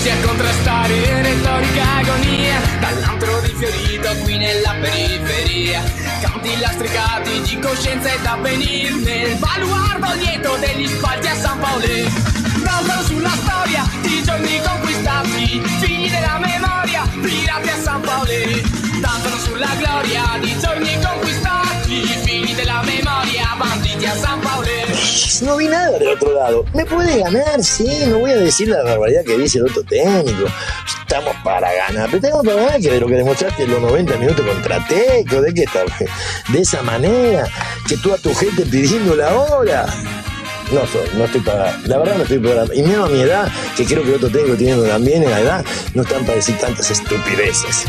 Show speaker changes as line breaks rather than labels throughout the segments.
Voci a contrastare retorica agonia Dall'antro di Fiorito qui nella periferia. Canti lastricati di coscienza ed avvenir Nel baluardo lieto degli spalti a San Paolo Danzano sulla storia di giorni conquistati Figli della memoria, pirati a San Paolo Danzano sulla gloria di giorni conquistati
No vi nada del otro lado. Me puede ganar, sí, no voy a decir la barbaridad que dice el otro técnico. Estamos para ganar, pero tenemos para ganar que de lo que demostraste en los 90 minutos contra Teco, de que está de esa manera, que tú a tu gente pidiendo la hora. No soy, no estoy para, la verdad no estoy para, y menos a mi edad, que creo que el otro técnico teniendo también en la edad, no están para decir tantas estupideces.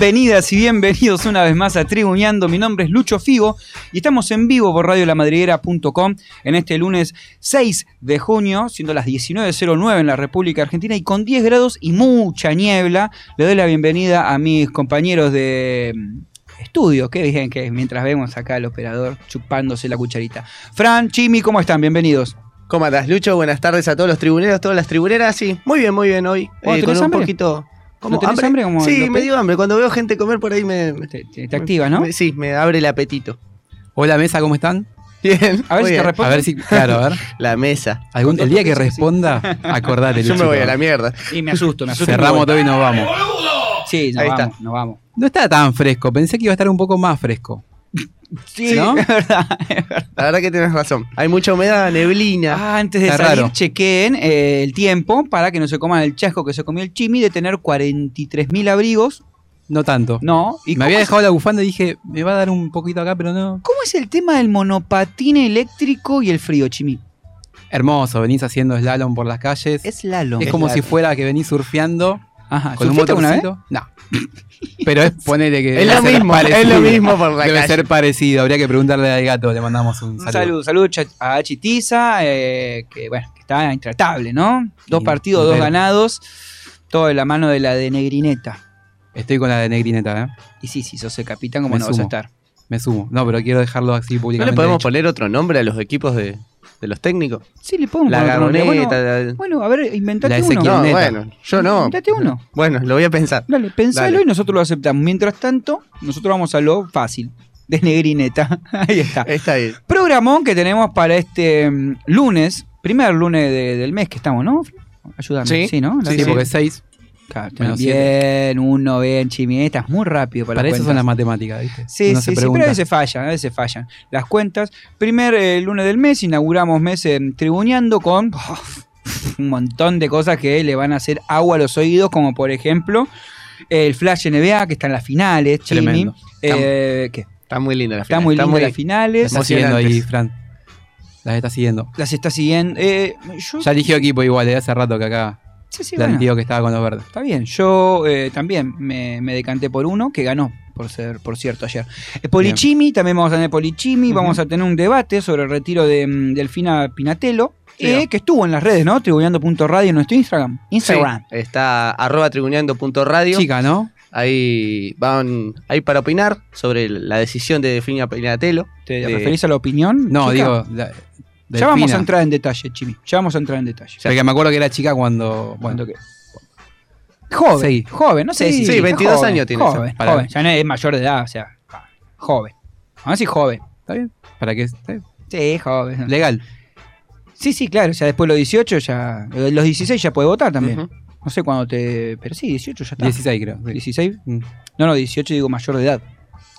Bienvenidas y bienvenidos una vez más a Tribuneando. Mi nombre es Lucho Figo y estamos en vivo por radiolamadriguera.com en este lunes 6 de junio, siendo las 19.09 en la República Argentina y con 10 grados y mucha niebla. Le doy la bienvenida a mis compañeros de mm, estudio, que dicen que mientras vemos acá al operador chupándose la cucharita. Fran, Chimi, ¿cómo están? Bienvenidos.
¿Cómo andás, Lucho? Buenas tardes a todos los tribuneros, todas las tribuneras. Sí, muy bien, muy bien hoy.
¿Vos
Eh, con un
hambre?
poquito.
¿No tenés hambre como
sí,
López?
me dio hambre. Cuando veo gente comer por ahí me.
Te, te- te activa, ¿no?
me- sí, me abre el apetito.
Hola mesa, ¿cómo están?
Bien.
A ver
muy
si te
bien.
respondo.
A ver si, claro, a ver.
La mesa.
Algún, el día que responda, acordate.
Yo me voy a la mierda.
Y me asusto, me asusto.
Cerramos todo y nos vamos.
Sí, nos
Ahí está.
nos vamos.
No está tan fresco, pensé que iba a estar un poco más fresco.
Sí,
¿No?
es verdad.
La verdad que tienes razón. Hay mucha humedad, neblina.
Ah, antes de
Está
salir,
raro.
chequeen eh, el tiempo para que no se coman el chasco que se comió el chimi de tener 43.000 abrigos.
No tanto.
No. ¿Y
me
cómo
había
es-
dejado la bufanda y dije, me va a dar un poquito acá, pero no.
¿Cómo es el tema del monopatín eléctrico y el frío, chimi?
Hermoso, venís haciendo slalom por las calles. Es,
Es Lalo.
como si fuera que venís surfeando
Ajá.
con un motorcito. No. Pero es ponele que.
Es lo mismo, es lo mismo por la
Debe
calle.
ser parecido, habría que preguntarle al gato, le mandamos un
Un
saludo.
saludo, a Chitiza, eh, que bueno, que está intratable, ¿no? Dos partidos, dos ganados, todo de la mano de la de Negrineta.
Estoy con la de negrineta, ¿eh?
Y sí, sí, sos el capitán, como
Me
no vas a estar?
Me sumo. No, pero quiero dejarlo así
¿No
públicamente.
le podemos poner otro nombre a los equipos de, de los técnicos?
Sí, le podemos
La gagoneta.
Bueno,
la-
bueno, a ver, inventate
La
uno.
No, bueno, yo no.
Inventate uno.
Bueno, lo voy a pensar.
Dale, pensalo
Dale.
y nosotros lo aceptamos. Mientras tanto, nosotros vamos a lo fácil. De negrineta. Ahí está.
Está bien.
Programón que tenemos para este mm, lunes, primer lunes de- del mes que estamos, ¿no? Ayúdame.
Sí.
¿no? La
Sí,
que-
porque seis.
Claro,
menos
bien, uno, bien, chimi. Estás muy rápido para,
Para
las
eso son las matemáticas, ¿viste?
Sí,
Uno
sí,
se
sí, pero a veces fallan, a veces fallan. Las cuentas. Primer eh, lunes del mes, inauguramos mes eh, tribuneando con un montón de cosas que le van a hacer agua a los oídos, como por ejemplo el Flash NBA, que está en las finales, Chimi. Eh, ¿qué?
Está muy linda la
Está
final.
muy linda las finales.
Las está siguiendo ahí. Fran. Las está siguiendo.
Las está siguiendo. Eh, yo,
Ya eligió equipo igual, eh, hace rato que acá
sí, sí, bueno,
que estaba con los verdes.
está bien. Yo eh, también me, me decanté por uno que ganó, por ser, por cierto, ayer. Eh, Polichimi, también vamos a tener Polichimi, vamos a tener un debate sobre el retiro de mm, Delfina Pinatelo, eh, que estuvo en las redes, ¿no? Tribuneando.radio en nuestro Instagram. Instagram.
Sí, está arroba tribuneando.radio.
Chica, ¿no?
Ahí van ahí para opinar sobre la decisión de Delfina Pinatelo.
¿Te
Eh,
referís a la opinión?
No,
chica?
digo, la-
Ya vamos a entrar en detalle, Chimi. Ya vamos a entrar en detalle.
Porque me acuerdo que era chica cuando.
¿Cuánto
Bueno,
que? Joven,
Sí.
joven, no sé
Sí,
si.
sí,
es
22
joven,
años tiene
Joven. Ya no es mayor de edad, o sea, joven. Vamos a decir joven.
¿está bien? ¿Para qué? Está bien.
Sí, joven.
Legal.
Sí, sí, claro. O sea, después de los 18 ya. Los 16 ya puede votar también. No sé cuándo te. Pero sí, 18 ya está.
16, creo. sí.
16.
Mm.
No, no, 18 digo mayor de edad.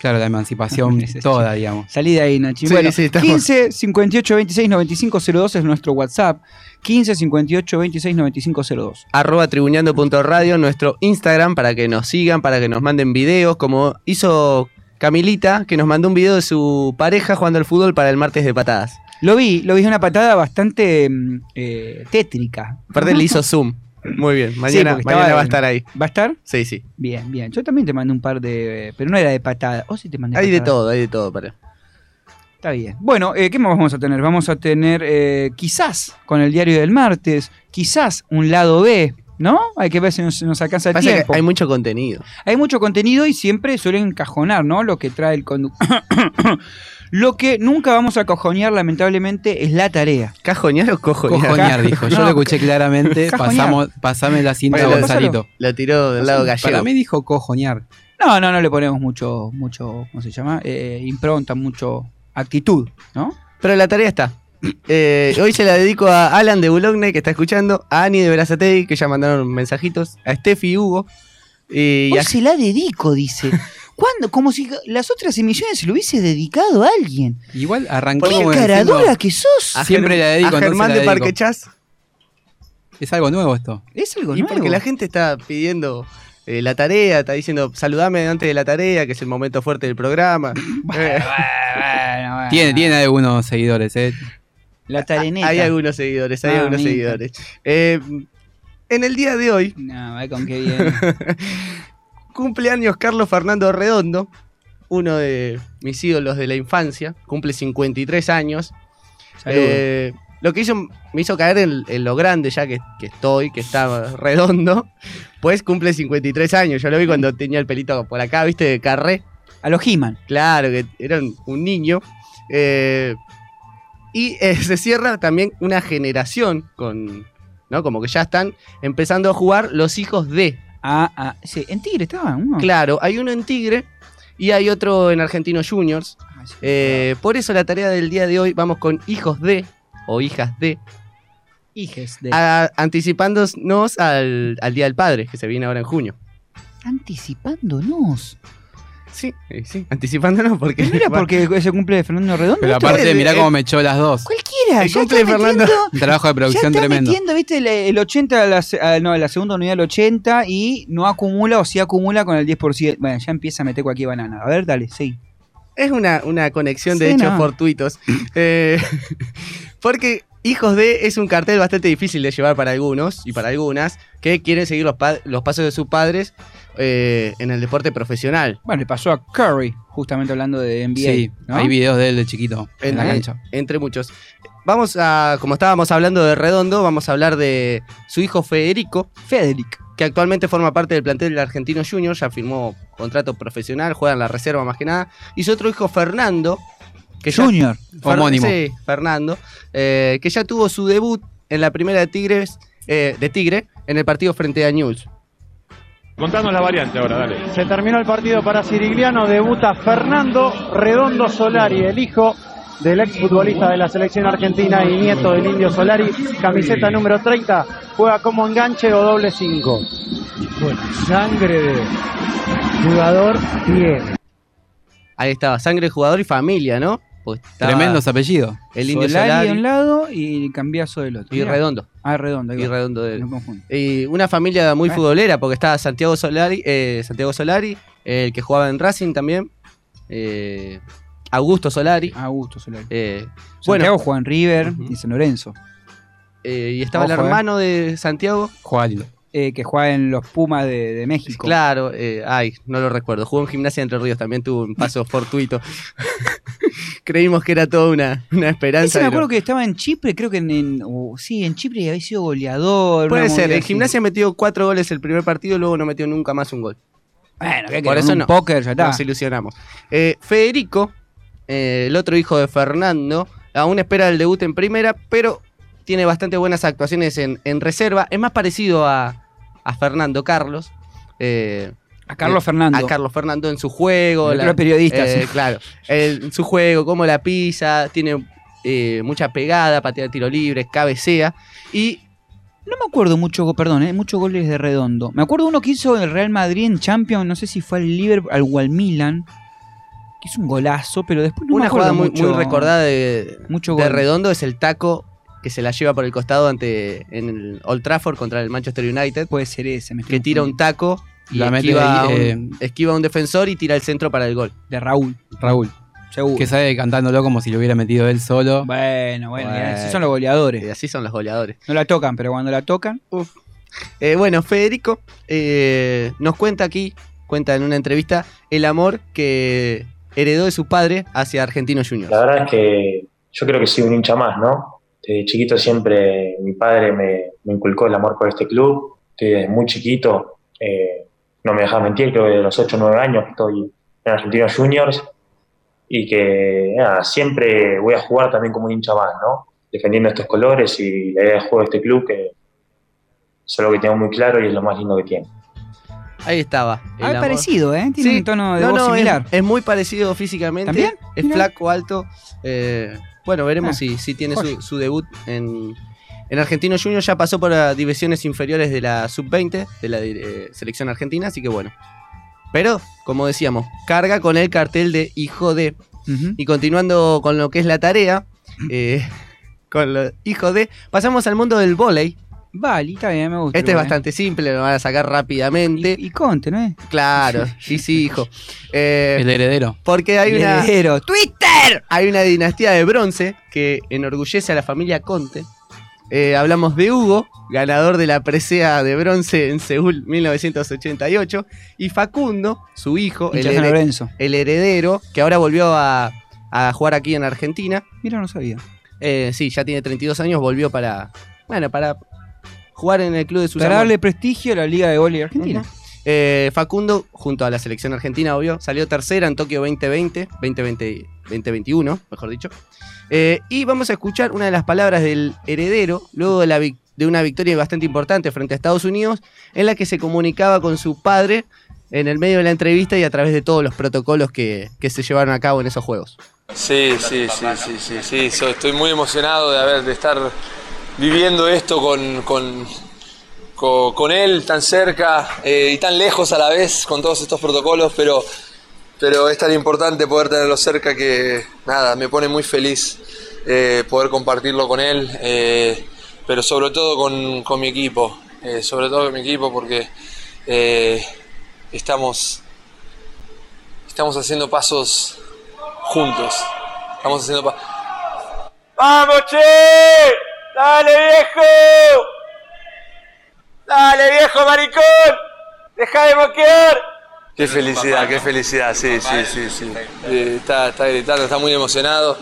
Claro, la emancipación toda, digamos.
Salí de ahí, Nachi.
Sí,
bueno,
sí, estamos-
15 58 26 95 02 es nuestro WhatsApp. 15 58 26 95 02.
arroba tribuñando.radio, nuestro Instagram, para que nos sigan, para que nos manden videos, como hizo Camilita, que nos mandó un video de su pareja jugando al fútbol para el martes de patadas.
Lo vi, lo vi, es una patada bastante mm, eh, tétrica.
Aparte le hizo zoom. Muy bien, mañana, va a estar ahí.
¿Va a estar?
Sí, sí.
Bien, bien. Yo también te mandé un par de. Pero no era de patada. O sí te mandé
Hay de
patada.
todo, hay de todo para.
Está bien. Bueno, eh, ¿qué más vamos a tener? Vamos a tener eh, quizás con el diario del martes, quizás un lado B, ¿no? Hay que ver si nos, nos alcanza el
Pasa que
tiempo.
hay mucho contenido.
Hay mucho contenido y siempre suelen encajonar, ¿no? Lo que trae el conductor. Lo que nunca vamos a cojonear, lamentablemente, es la tarea.
¿Cajoñar o cojoñar?
Cojoñar, dijo. Yo
No,
lo escuché claramente. Pasamos, pasame la cinta
Bueno,
a Gonzalito.
La tiró del lado gallego.
Para mí dijo cojoñar.
No, no, no le ponemos mucho, mucho, ¿cómo se llama? Eh, impronta, mucho actitud, ¿no?
Pero la tarea está. Eh, hoy se la dedico a Alan de Boulogne, que está escuchando, a Ani de Verazatei, que ya mandaron mensajitos, a Steffi y Hugo. Y
Hoy
a-
se la dedico, dice. ¿Cuándo? Como si las otras emisiones se lo hubiese dedicado a alguien.
Igual arrancó
¡Qué
como
cara
diciendo,
dura que sos!
a
siempre la dedico,
A Germán
la
de
dedico.
Parque Chas.
Es algo nuevo esto.
Es algo
Y
nuevo.
porque la gente está pidiendo eh, la tarea, está diciendo saludame antes de la tarea, que es el momento fuerte del programa. Eh,
Bueno, bueno.
Tiene, tiene algunos seguidores, ¿eh?
La tareneta.
hay algunos seguidores, hay
Ah,
algunos seguidores. Eh, en el día de hoy,
No, ve con qué bien.
cumpleaños Carlos Fernando Redondo, uno de mis ídolos de la infancia, cumple 53 años. Eh, lo que hizo, me hizo caer en, en lo grande ya que, que estoy, que está redondo, pues cumple 53 años. Yo lo vi cuando tenía el pelito por acá, viste, de carré.
a los He-Man.
Claro, que era un, un niño. Eh, y eh, se cierra también una generación con, ¿no? Como que ya están empezando a jugar los hijos de.
Ah, ah, sí, en Tigre estaba uno.
Claro, hay uno en Tigre y hay otro en Argentino Juniors.
Ah, sí.
Eh, por eso la tarea del día de hoy vamos con hijos de o hijas de,
Hijes de.
a- anticipándonos al, al Día del Padre, que se viene ahora en junio.
Anticipándonos.
Sí, eh, sí, anticipándonos porque...
¿No era porque se cumple de Fernando Redondo?
Pero aparte, mirá
es-
cómo me echó las dos.
Cualquiera,
El
ya
cumple Fernando.
metiendo-
Un trabajo de
Ya
producción
está
tremendo.
metiendo, viste, el, el 80, a la, no, la segunda unidad del 80 y no acumula o sí acumula con el 10%. Bueno, ya empieza a meter cualquier banana. A ver, dale, sí.
Es una, una conexión de
Sí,
hechos
no.
fortuitos. Eh, porque Hijos de es un cartel bastante difícil de llevar para algunos y para algunas que quieren seguir los, pa- los pasos de sus padres eh, en el deporte profesional.
Bueno, le pasó a Curry, justamente hablando de NBA.
Sí,
¿no?
hay videos de él de chiquito en la cancha.
Entre muchos. Vamos a, como estábamos hablando de Redondo, vamos a hablar de su hijo Federico,
Federic.
que actualmente forma parte del plantel del Argentino Junior, ya firmó contrato profesional, juega en la reserva más que nada. Y su otro hijo Fernando, que ya-
Junior.
Fer-
Homónimo.
Sí, Fernando, eh, que ya tuvo su debut en la primera de Tigres, eh, de Tigre, en el partido frente a News.
Contanos la variante ahora, dale.
Se terminó el partido para Sirigliano, debuta Fernando Redondo Solari, el hijo del exfutbolista de la selección argentina y nieto del Indio Solari, camiseta número 30, juega como enganche o doble 5. Bueno, sangre de jugador tiene.
Ahí estaba, sangre de jugador y familia, ¿no?
Tremendos apellidos.
El Indio
Solari,
Solari,
de un lado y cambiazo del otro.
y. Redondo.
Ah, redondo.
Y. Redondo
No.
Y una familia muy
Bueno.
futbolera, porque estaba Santiago Solari, eh, Santiago Solari, el que jugaba en Racing también, eh, Augusto Solari.
Augusto Solari.
eh,
Bueno,
bueno,
juega en River y San Lorenzo.
eh, y estaba el
Ojo, eh.
hermano de Santiago,
lindo.
Eh, que juega en los Pumas de, de México.
claro, eh, ay, no lo recuerdo, jugó en Gimnasia de Entre Ríos, también tuvo un paso fortuito. Creímos que era toda una, una esperanza.
Ese me acuerdo que estaba en Chipre, creo que en, en- o- sí, en Chipre y había sido goleador.
Puede ser, en. Gimnasia metió cuatro goles el primer partido, luego no metió nunca más un gol.
Bueno, que
Por eso
un
no.
póker ya está.
Nos ilusionamos. Eh, Federico, el otro hijo de Fernando, aún espera el debut en primera, pero tiene bastante buenas actuaciones en, en reserva. Es más parecido a, a Fernando Carlos. eh,
A Carlos Fernando.
A Carlos Fernando en su juego.
Otro periodista,
eh,
sí.
Claro. en su juego, cómo la pisa, tiene eh, mucha pegada, patea tiro libre, cabecea. Y
No me acuerdo mucho, perdón, eh, muchos goles de redondo. Me acuerdo uno que hizo el Real Madrid en Champions, no sé si fue al Liverpool al- al Milan, que hizo un golazo, pero después no me
una
acuerdo
jugada muy,
mucho,
muy recordada de,
mucho
de. Redondo es el taco que se la lleva por el costado ante en el Old Trafford contra el Manchester United.
Puede ser ese, me estoy
que tira un taco y
La mete
esquiva, un, esquiva a un defensor y tira el centro para el gol.
de Raúl,
Raúl.
seguro.
Que sale cantándolo como si lo hubiera metido él solo.
Bueno, bueno,
Bueno.
así son los goleadores.
Y así son los goleadores.
No la tocan, pero cuando la tocan,
Eh, bueno, Federico eh, nos cuenta aquí, cuenta en una entrevista, el amor que heredó de su padre hacia Argentinos Juniors.
La verdad es que yo creo que soy un hincha más, ¿no? Desde chiquito siempre mi padre me, me inculcó el amor por este club. que Desde muy chiquito, eh, no me dejaba mentir, creo que de los 8 o 9 años estoy en Argentinos Juniors y que nada, siempre voy a jugar también como un hincha más, ¿no? Defendiendo estos colores y la idea de juego de este club que es algo que tengo muy claro y es lo más lindo que tiene.
Ahí estaba.
ah,
amor.
parecido, ¿eh? Tiene
Sí.
un tono de
No,
voz
no, es,
similar.
es muy parecido físicamente.
¿También?
Es
Mirá.
flaco, alto. eh, bueno, veremos
Ah,
si, si tiene su, su debut en, en Argentinos Juniors. Ya pasó por las divisiones inferiores de la sub-20 de la eh, selección argentina, así que bueno. Pero, como decíamos, carga con el cartel de hijo de. Y continuando con lo que es la tarea, eh, con lo hijo de, pasamos al mundo del vóley.
Vale, está bien, me gusta.
Este es
¿eh?
bastante simple, lo van a sacar rápidamente.
Y, y Conte, ¿no es?
Claro, sí, sí, hijo. Eh,
El heredero.
porque hay una,
Heredero. ¡Twitter!
hay una dinastía de bronce que enorgullece a la familia Conte. Eh, hablamos de Hugo, ganador de la presea de bronce en Seúl 1988, y Facundo, su hijo, el,
Hincha de San
here-
Lorenzo.
el heredero, que ahora volvió a, a jugar aquí en Argentina.
Mira, no sabía.
Eh, sí, ya tiene 32 años, volvió para, bueno, para jugar en el club de sus
Para darle prestigio a la Liga de Vóley Argentina.
Eh, Facundo, junto a la selección argentina, obvio, salió tercera en Tokio 2020, 2020 2021, mejor dicho. Eh, y vamos a escuchar una de las palabras del heredero, luego de, la de una victoria bastante importante frente a Estados Unidos, en la que se comunicaba con su padre en el medio de la entrevista y a través de todos los protocolos que, que se llevaron a cabo en esos juegos.
Sí, sí, sí, sí, sí, sí. So- estoy muy emocionado de haber de estar viviendo esto con, con, co- con él tan cerca eh, y tan lejos a la vez con todos estos protocolos, pero, pero es tan importante poder tenerlo cerca que nada, me pone muy feliz eh, poder compartirlo con él, eh, pero sobre todo con, con mi equipo, sobre todo con mi equipo porque estamos, estamos haciendo pasos juntos. Estamos haciendo pa ¡Vamos! ¡Dale, viejo! ¡Dale, viejo maricón! ¡Deja de moquear! Qué felicidad, qué felicidad, sí, sí, sí, sí. Eh, está, está gritando, está muy emocionado.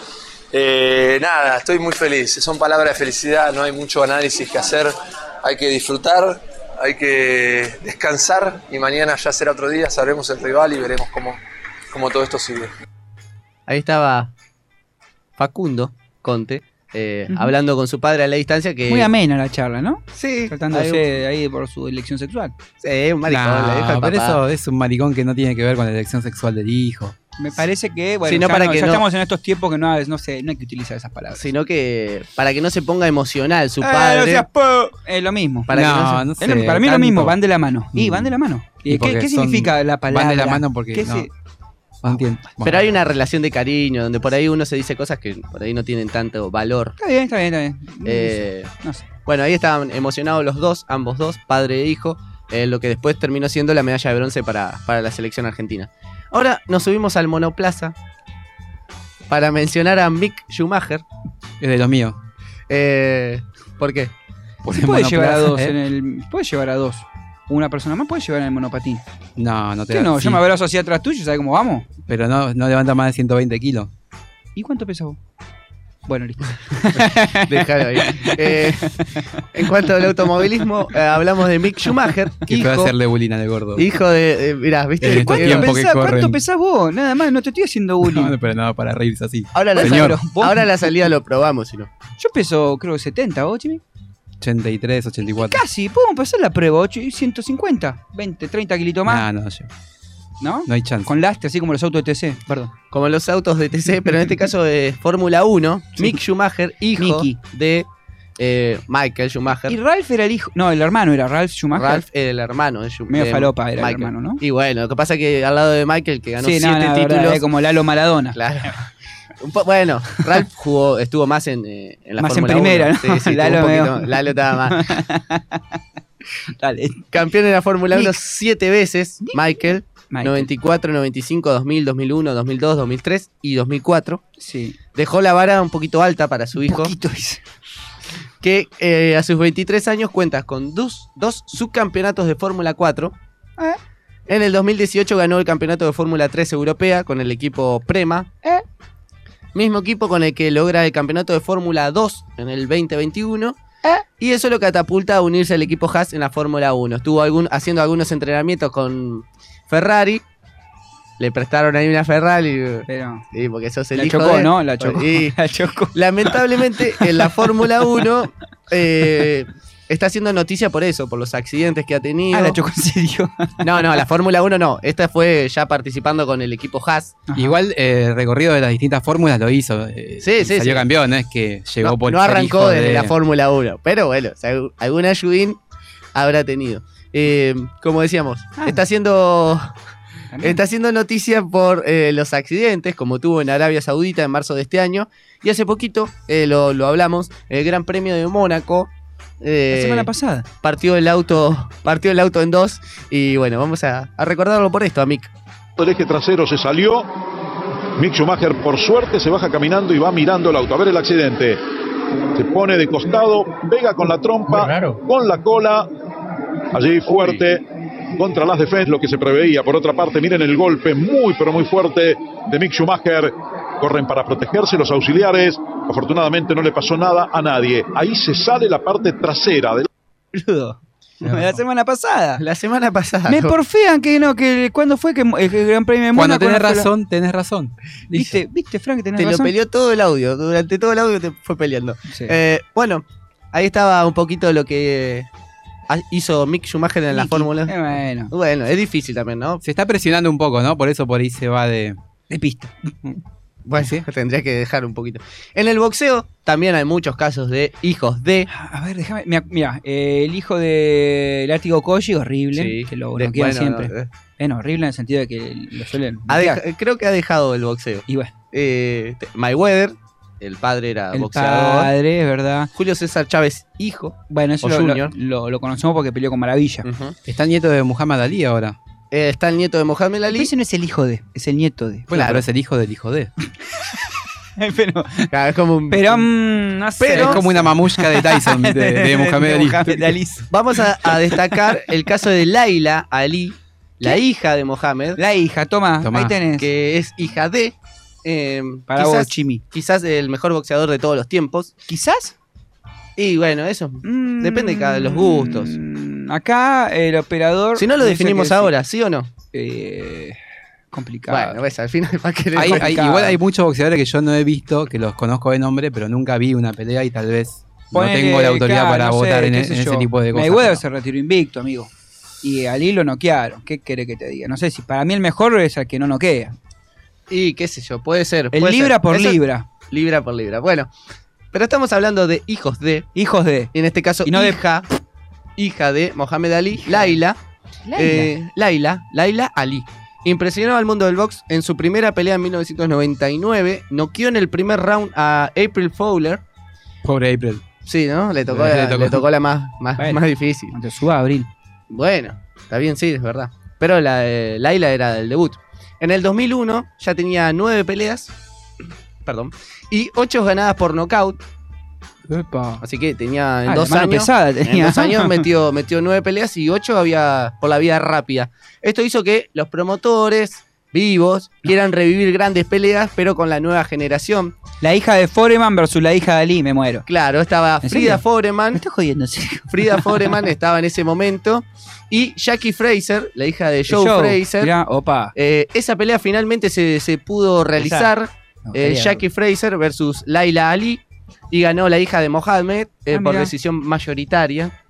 Eh, nada, estoy muy feliz. Son palabras de felicidad, no hay mucho análisis que hacer. Hay que disfrutar, hay que descansar y mañana ya será otro día, sabremos el rival y veremos cómo, cómo todo esto sigue.
Ahí estaba Facundo Conte, eh, hablando con su padre a la distancia que...
Muy amena la charla, ¿no?
Sí,
Tratándose ahí por su elección sexual.
Sí, un maricón,
No,
le dijo al
pero
papá.
eso es un maricón que no tiene que ver con la elección sexual del hijo.
Me parece que, bueno,
Sí, no,
ya,
para
no-
que
ya
no-
estamos en estos tiempos que no, no, sé, no hay que utilizar esas palabras.
Sino que para que no se ponga emocional su
Eh, no
padre.
seas po- Es lo mismo.
Para que no
no,
se-
no
Es
sé,
lo- para mí es lo
tanto.
mismo, van de la mano. Y
Mm.
van de la mano.
Y
¿Qué,
porque
qué
son-
significa la palabra?
Van de la mano porque
¿Qué
no,
se-
no entiendo.
Pero hay una relación de cariño donde por ahí uno se dice cosas que por ahí no tienen tanto valor.
Está bien, está bien, está bien.
Eh,
No sé.
bueno, ahí estaban emocionados los dos, ambos dos, padre e hijo, eh, lo que después terminó siendo la medalla de bronce para, para la selección argentina. Ahora nos subimos al monoplaza para mencionar a Mick Schumacher.
es de los míos.
Eh, ¿Por qué?
Puede llevar a dos
¿eh?
en el. Puede llevar a dos. Una persona más puede llevar en el monopatín.
No, no te
¿Qué
da-
no?
sí,
Yo me abrazo así atrás tuyo, ¿sabes cómo vamos?
Pero no, no levanta más de 120 kilos.
¿Y cuánto pesa vos? Bueno, listo.
Déjalo ahí. Eh, en cuanto al automovilismo, eh, hablamos de Mick Schumacher,
Que puede
hijo,
hacerle bullying al gordo.
hijo de. eh, mirá, ¿viste?
En estos
Eh,
tiempos que
Pensá, ¿Cuánto pesás vos? Nada más, no te estoy haciendo bullying.
No, pero no, para reírse así.
ahora, la
Señor.
salida, ahora la salida lo probamos, si no.
Yo peso, creo que 70, ¿vos, Jimmy?
83, 84.
Casi, podemos pasar la prueba, 8 y 150, 20, 30 kilitos más,
Nah, no, yo-
¿no?
no hay chance.
Con lastre, así como los autos de TC, perdón.
Como los autos de TC, pero en este caso de Fórmula 1, Mick Schumacher, hijo
Mickey.
de eh, Michael Schumacher.
Y Ralph era el hijo, no, el hermano era Ralph Schumacher.
Ralph era el hermano de Schumacher.
Medio falopa era el hermano, ¿no?
Y bueno, lo que pasa es que al lado de Michael, que ganó
sí,
siete
no, no,
títulos.
verdad, como Lalo Maradona.
Claro. Un po- bueno, Ralph jugó, estuvo más en, eh, en la
Más en
Fórmula
primera,
1.
¿no?
Sí, sí,
Lalo
un poquito. Lalo estaba más.
Dale.
Campeón de la Fórmula 1
Mick.
siete veces, Michael.
Michael.
94, 95, 2000, 2001, 2002, 2003 y 2004.
Sí.
Dejó la vara un poquito alta para su hijo,
Poquito
que eh, a sus 23 años cuenta con dos, dos subcampeonatos de Fórmula 4.
Eh.
En el 2018 ganó el campeonato de Fórmula 3 europea con el equipo Prema.
Eh.
Mismo equipo con el que logra el campeonato de Fórmula 2 en el 2021.
Eh.
Y eso lo catapulta a unirse al equipo Haas en la Fórmula 1. Estuvo algún, haciendo algunos entrenamientos con Ferrari. Le prestaron ahí una Ferrari.
Pero
Sí, porque sos el
la
hijo
chocó,
de-
¿no? La chocó.
Y
La chocó.
lamentablemente en la Fórmula 1 eh, está haciendo noticia por eso, por los accidentes que ha tenido.
Ah, la chocó en serio.
No, no, la Fórmula 1 no. Esta fue ya participando con el equipo Haas.
Ajá.
Igual eh, el recorrido de las distintas fórmulas lo hizo. eh,
Sí,
y
sí,
Salió
sí.
campeón, no es que llegó
No,
por
no arrancó desde
de-
la Fórmula 1, pero bueno, o sea, algún ayudín habrá tenido. Eh, como decíamos,
Ah.
está haciendo
También.
Está haciendo noticia por eh, los accidentes, como tuvo en Arabia Saudita en marzo de este año. Y hace poquito, eh, lo, lo hablamos, el Gran Premio de Mónaco. Eh,
La semana pasada.
partió el auto partió el auto en dos y bueno vamos a, a recordarlo por esto a Mick
El eje trasero se salió. Mick Schumacher, por suerte, se baja caminando y va mirando el auto. A ver el accidente. Se pone de costado, pega con la trompa, con la cola. Allí fuerte contra las defensas, lo que se preveía. Por otra parte, miren el golpe muy, pero muy fuerte de Mick Schumacher. Corren para protegerse los auxiliares. Afortunadamente no le pasó nada a nadie. Ahí se sale la parte trasera del
Boludo. La semana pasada.
la semana pasada
Me porfían que no, que cuando fue que el Gran Premio de
Cuando
Mónaco
tenés
no fue la-
razón, tenés razón.
¿Viste, ¿Viste, Frank, tenés
te lo
razón?
peleó todo el audio durante todo el audio te fue peleando
Sí.
Eh, bueno ahí estaba un poquito lo que eh, hizo Mick Schumacher en la fórmula
Eh, bueno,
bueno es difícil también no
Se está presionando un poco, ¿no? Por eso por ahí se va de.
de pista.
bueno tendría que dejar un poquito en el boxeo también hay muchos casos de hijos de
A ver, déjame. Mira, mira, eh, el hijo de Látigo Koji, horrible.
Sí.
Que lo bloquean
bueno,
siempre.
no, eh,
Bueno, horrible en el sentido de que lo suelen.
creo que ha dejado el boxeo
Y bueno,
eh, Mayweather el padre era
el
boxeador
padre, es verdad.
Julio César Chávez hijo
Bueno, eso lo, lo,
Junior.
lo- conocemos porque peleó con Maravilla.
Ujú.
Está el nieto de Muhammad Ali ahora.
Eh, está el nieto de Mohamed
Pero
Ali
ese no es el hijo de, es el nieto de.
Bueno,
Claro.
pero es el hijo del hijo de.
pero,
Claro, es como un-
pero mm, no sé.
Pero-
es como una mamushka de Tyson, de, de.
Mohamed Ali.
Vamos a, a destacar el caso de Laila Ali, la hija de Mohamed,
La hija, toma,
Tomá.
ahí tenés.
que es hija de. eh,
Para
quizás,
vos, Chimi.
quizás el mejor boxeador de todos los tiempos.
¿Quizás?
Y bueno, eso.
Mm,
Depende de cada- los gustos.
Acá el operador.
Si no lo definimos ahora, ¿sí o no?
Eh, complicado.
Bueno, ves, al final va a querer.
Hay- hay- igual hay muchos boxeadores que yo no he visto, que los conozco de nombre, pero nunca vi una pelea y tal vez no tengo la autoridad
claro,
para
no sé,
votar en,
sé
ese tipo de cosas.
Mayweather se retiró invicto, amigo. Y Ali lo noquearon. ¿Qué quiere que te diga? No sé si para mí el mejor es el que no noquea.
Y qué sé yo, puede ser.
El
puede
libra
ser.
por
Eso-
libra.
Libra por libra. Bueno, pero estamos hablando de hijos de.
Hijos de.
En este caso,
Y no de-
hija, de Mohamed Ali, Laila. Eh, Laila, Laila Ali. Impresionó al mundo del box en su primera pelea en 1999. Noqueó en el primer round a April Fowler.
Pobre April.
Sí, ¿no? Le tocó,
Le
la,
tocó.
le tocó la más, más,
Bueno.
más difícil.
Te suba a abril.
Bueno, está bien, sí, es verdad. Pero la, eh, Laila era del debut. En el 2001 ya tenía nueve peleas. Perdón. Y ocho ganadas por nocaut.
Epa.
Así que tenía en
Ah,
dos años.
pesada
En
tenía.
dos años metió, metió nueve peleas y ocho había por la vía rápida. Esto hizo que los promotores vivos, quieran revivir grandes peleas, pero con la nueva generación.
La hija de Foreman versus la hija de Ali, me muero.
Claro, estaba
¿En
Frida
serio?
Foreman.
Me estás jodiendo, sí.
Frida Foreman estaba en ese momento. Y Jackie Fraser, la hija de Joe, Fraser.
Mirá, opa.
Eh, esa pelea finalmente se, se pudo realizar.
No,
eh, Jackie Fraser versus Laila Ali. Y ganó la hija de Mohammed eh,
Ah,
por decisión mayoritaria.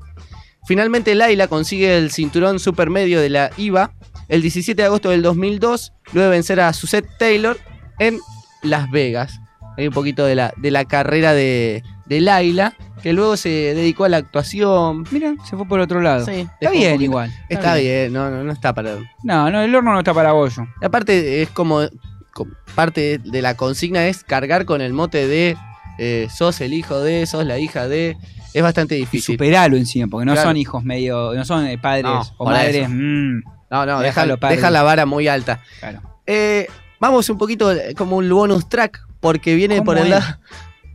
Finalmente Laila consigue el cinturón supermedio de la IVA el 17 de agosto del 2002, luego de vencer a Suzette Taylor en Las Vegas. Hay un poquito de la, de la carrera de, de Laila, que luego se dedicó a la actuación.
Mira, se fue por otro lado.
Sí,
está bien igual.
Está bien, no, no, no está para...
No, no, el horno no está para bollo.
Aparte, es como, como parte de la consigna es cargar con el mote de eh, sos el hijo de, sos la hija de. Es bastante
Y
difícil.
superalo encima, porque no
Claro.
son hijos medio, no son eh, padres
No,
o madres. mm,
No, no,
Déjalo,
deja la vara muy alta.
claro.
Eh, vamos un poquito eh, como un bonus track, porque viene
¿Cómo
por el
es?
lado.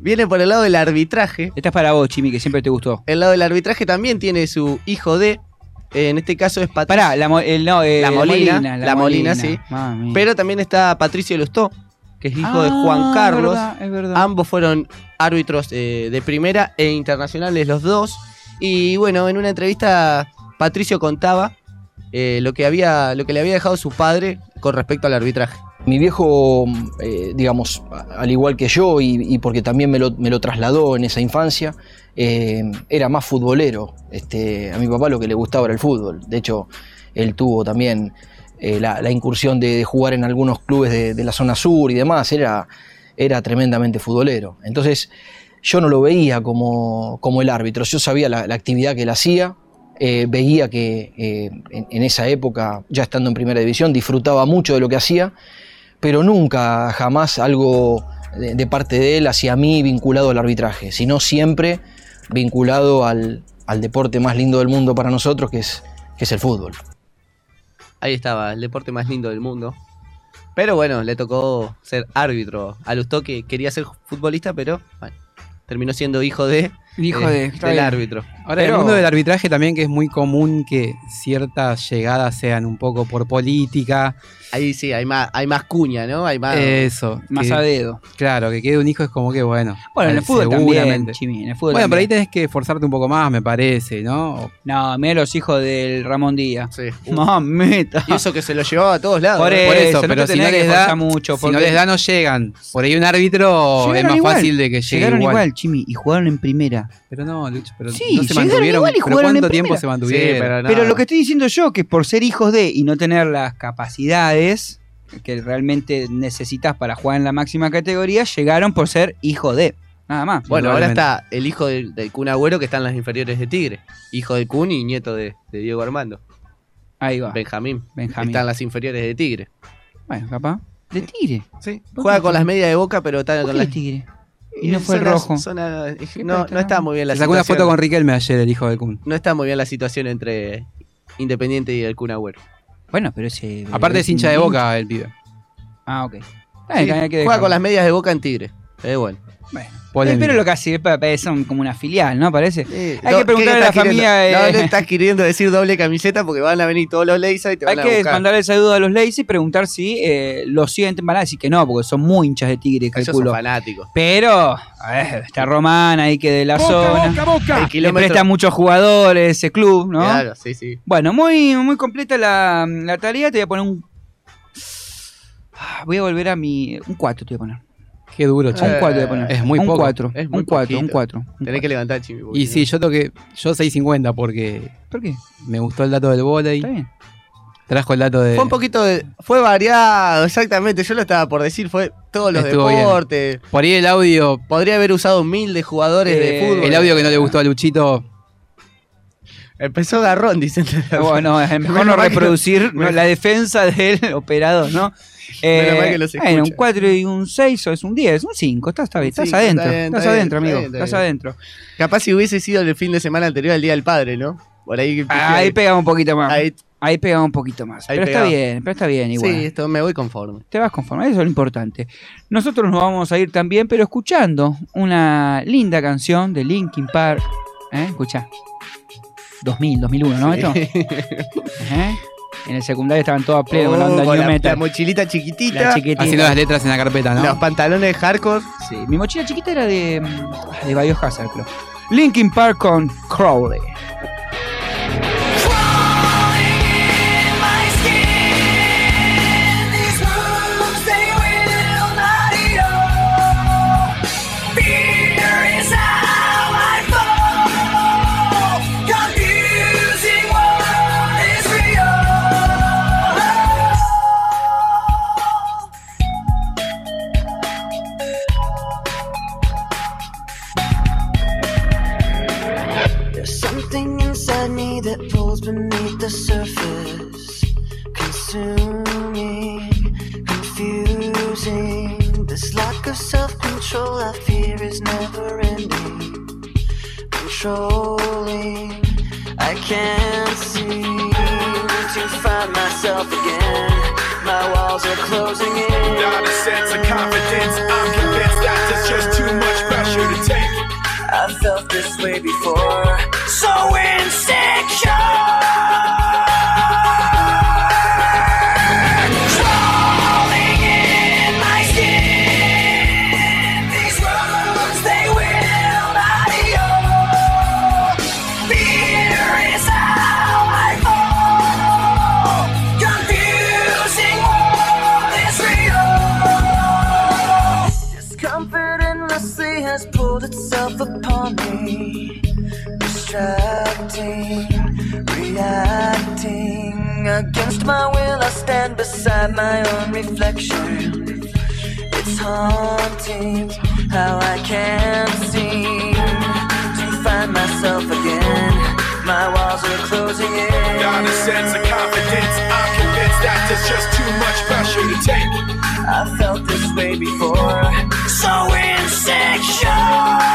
Viene por el lado del arbitraje.
Esta es para vos, Chimi, que siempre te gustó.
El lado del arbitraje también tiene su hijo de. en este caso es Patricio.
Pará, la, mo- el, no, eh,
La Molina, la Molina, sí.
Mami.
Pero también está Patricio Lustó, que es hijo de
Ah,
Juan
es
Carlos.
verdad, es verdad.
Ambos fueron árbitros eh, de primera e internacionales los dos. Y bueno, en una entrevista Patricio contaba eh, lo, que había, lo que le había dejado su padre con respecto al arbitraje.
Mi viejo, eh, digamos, al igual que yo, y, y porque también me lo, me lo trasladó en esa infancia, eh, era más futbolero. Este, a mi papá lo que le gustaba era el fútbol. De hecho, él tuvo también eh, la, incursión de, jugar en algunos clubes de, la zona sur y demás. Era, era tremendamente futbolero. Entonces, yo no lo veía como, como el árbitro. Yo sabía la, actividad que él hacía. eh, veía que eh, en, esa época, ya estando en primera división, disfrutaba mucho de lo que hacía pero nunca jamás algo de, de parte de él hacia mí vinculado al arbitraje, sino siempre vinculado al, al deporte más lindo del mundo para nosotros, que es, que es el fútbol.
Ahí estaba, el deporte más lindo del mundo. Pero bueno, le tocó ser árbitro. A Lustó que quería ser futbolista, pero bueno, terminó siendo hijo de,
Hijo
eh,
de-
del árbitro.
Ahora,
Pero-
el mundo del arbitraje también que es muy común que ciertas llegadas sean un poco por política.
Ahí sí, hay más, hay más cuña, ¿no? Hay más.
Eso.
Más
que-
a dedo.
Claro, que quede un hijo es como que bueno.
Bueno, en el
eh,
fútbol también, en el fútbol
Bueno, pero ahí tenés que esforzarte un poco más, me parece, ¿no?
No, mira los hijos del Ramón Díaz.
Sí.
Mamita.
Y eso que se lo llevaba a todos lados.
Por
¿no?
Por
eso, no
pero si no les da,
mucho,
si no les da no llegan. Por ahí un árbitro es más
igual.
fácil de que llegue
Llegaron
igual.
igual, Chimi, y jugaron en primera.
Pero no, Lucho, pero
Sí,
no se mantuvieron.
igual y
pero
en
¿cuánto tiempo
primera.
se mantuvieron?
Sí. Pero
lo que estoy diciendo yo, que por ser hijos de y no tener las capacidades que realmente necesitas para jugar en la máxima categoría, llegaron por ser hijo de. Nada más.
Bueno, ahora está el hijo del, del Kun Agüero que está en las inferiores de Tigre. Hijo de Kun y nieto de, de Diego Armando.
Ahí va.
Benjamín.
Benjamín.
Está en las inferiores de Tigre.
Bueno, capaz. De Tigre.
Sí.
¿Por
Juega con
Tigre?
las medias de boca, pero está
¿Por
con las.
Tigre? Y no fue el
Zona-
rojo.
zona- no, no está muy bien la
Se sacó una
situación.
foto con Riquelme ayer, el hijo de Kun.
No está muy bien la situación entre Independiente y el Kun Agüero.
Bueno, pero ese.
Aparte es hincha de boca el pibe.
Ah, ok.
Sí,
Ay, hay que
juega
dejarlo.
con las medias de boca en Tigre. Es bueno.
Bueno.
Polémico.
Pero lo que hace es son como una filial, ¿no? Parece.
Sí.
Hay
No,
que preguntarle
¿qué
a la familia. Eh,
no estás queriendo decir doble camiseta porque van a venir todos los Leisa y te
Hay
van a
que
buscar.
mandarle el saludo a los Lazy y preguntar si eh, lo sienten. Van a decir que no, porque son muy hinchas de Tigre,
Ellos son
calculo.
fanáticos.
Pero, a ver, está Román ahí que de la zona.
El
Le
kilómetro-
presta muchos jugadores ese club, ¿no?
Claro, sí, sí.
Bueno, muy, muy completa la, la tarea. Te voy a poner un. Ah, Voy a volver a mi. Un 4 te voy a poner.
Qué duro,
Un
che.
4 te voy a poner.
Es muy
un
poco.
4.
Es muy
Un 4, un
poquito.
4.
Tenés que levantar Chimi.
Y sí, yo toqué. Yo 6.50 porque
¿Por qué?
me gustó el dato del volei.
Está bien.
Trajo el dato de.
Fue un poquito de. Fue variado, exactamente. Yo lo estaba por decir. Fue todos los
Estuvo bien.
deportes.
Por ahí el audio.
Podría haber usado mil de jugadores
Eh,
de fútbol.
El audio que no le gustó a Luchito.
Empezó Garrón, dicen.
Bueno, es mejor no
que-
reproducir la defensa del operador, ¿no?
Los
bueno, un
escucha.
4 y un 6 o es un 10, un 5, estás, está bien,
Un
estás
cinco,
adentro,
está bien,
estás
está
adentro, amigo,
está
estás adentro.
Capaz si hubiese sido el fin de semana anterior al Día del Padre, ¿no? Por ahí.
Ah, ahí pegamos un poquito más. Ahí,
Ahí-
pegamos un poquito más.
Ahí
pero está bien, pero está bien igual.
Sí, esto me voy conforme.
Te vas conforme, eso es lo importante. Nosotros nos vamos a ir también, pero escuchando una linda canción de Linkin Park. ¿Eh? Escucha. 2000, 2001, ¿no? Esto? ¿Eh? En el secundario estaban todos a pleno con la
Oh,
onda
con
new
la,
metal.
la mochilita chiquitita.
La chiquitita.
Haciendo las letras en la carpeta, ¿no?
Los pantalones hardcore.
Sí, mi mochila chiquita era de, de Biohazard, creo. Linkin Park con Crowley.
Control I fear is never ending, controlling. I can't seem to find myself again. My walls are closing in.
Not a sense of confidence, I'm convinced that there's just too much pressure to take.
I've felt this way before. So insecure. Against my will, I stand beside my own reflection. It's haunting how I can't seem to find myself again. My walls are closing in.
Without a sense of confidence, I'm convinced that there's just too much pressure to take.
I felt this way before. So insecure.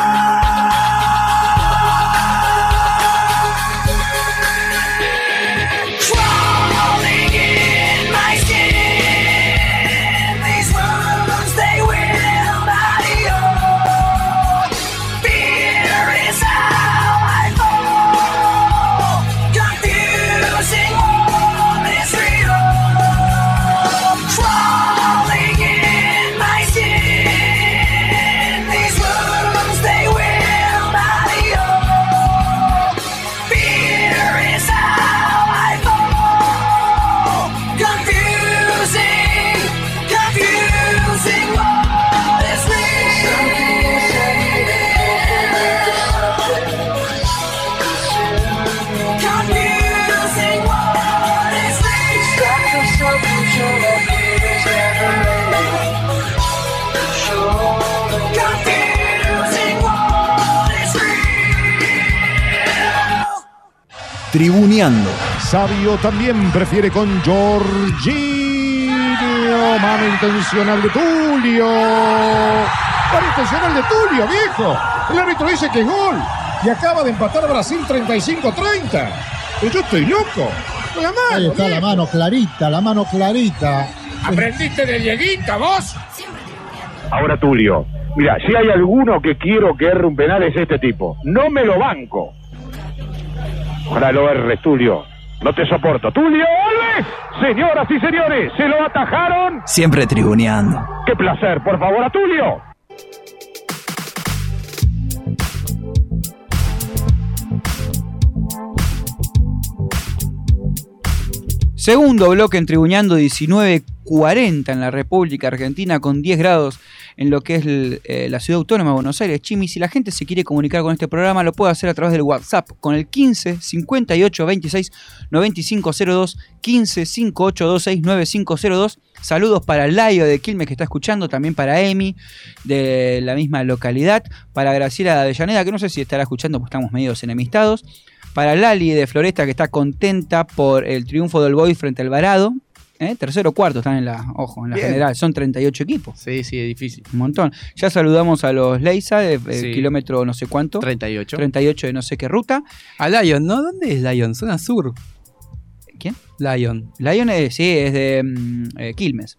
Tribuneando.
Sabio también prefiere con Jorginho. Mano intencional de Tulio. Mano intencional de Tulio, viejo. El árbitro dice que es gol. Y acaba de empatar Brasil 35-30. Pero yo estoy loco. La mano,
Ahí está la mano clarita, la mano clarita.
¿Aprendiste de Dieguita vos?
Ahora Tulio. Mira, si hay alguno que quiero que erre un penal es este tipo. No me lo banco. Ojalá lo erres, Tulio. No te soporto. ¡Tulio Alves! Señoras y señores, se lo atajaron.
Siempre tribuneando.
¡Qué placer! Por favor, a Tulio.
Segundo bloque en Tribuñando 1940 en la República Argentina con 10 grados en lo que es eh, la ciudad autónoma de Buenos Aires. Chimi, si la gente se quiere comunicar con este programa, lo puede hacer a través del WhatsApp con el 15 58 26 9502 15 5826 9502. Saludos para Laio de Quilmes que está escuchando, también para Emi de la misma localidad, para Graciela de Avellaneda, que no sé si estará escuchando, porque estamos medios enemistados. Para Lali de Floresta, que está contenta por el triunfo del Boys frente al Varado. ¿Eh? Tercero o cuarto están en la, ojo, en la
Bien.
general. Son 38 equipos.
Sí, sí, es difícil.
Un montón. Ya saludamos a los Leisa de eh,
Sí.
kilómetro no sé cuánto.
38.
38 de no sé qué ruta.
A Lion, ¿no? ¿Dónde es Lion? Zona sur.
¿Quién?
Lion.
Lion es, sí, es de mm, eh, Quilmes.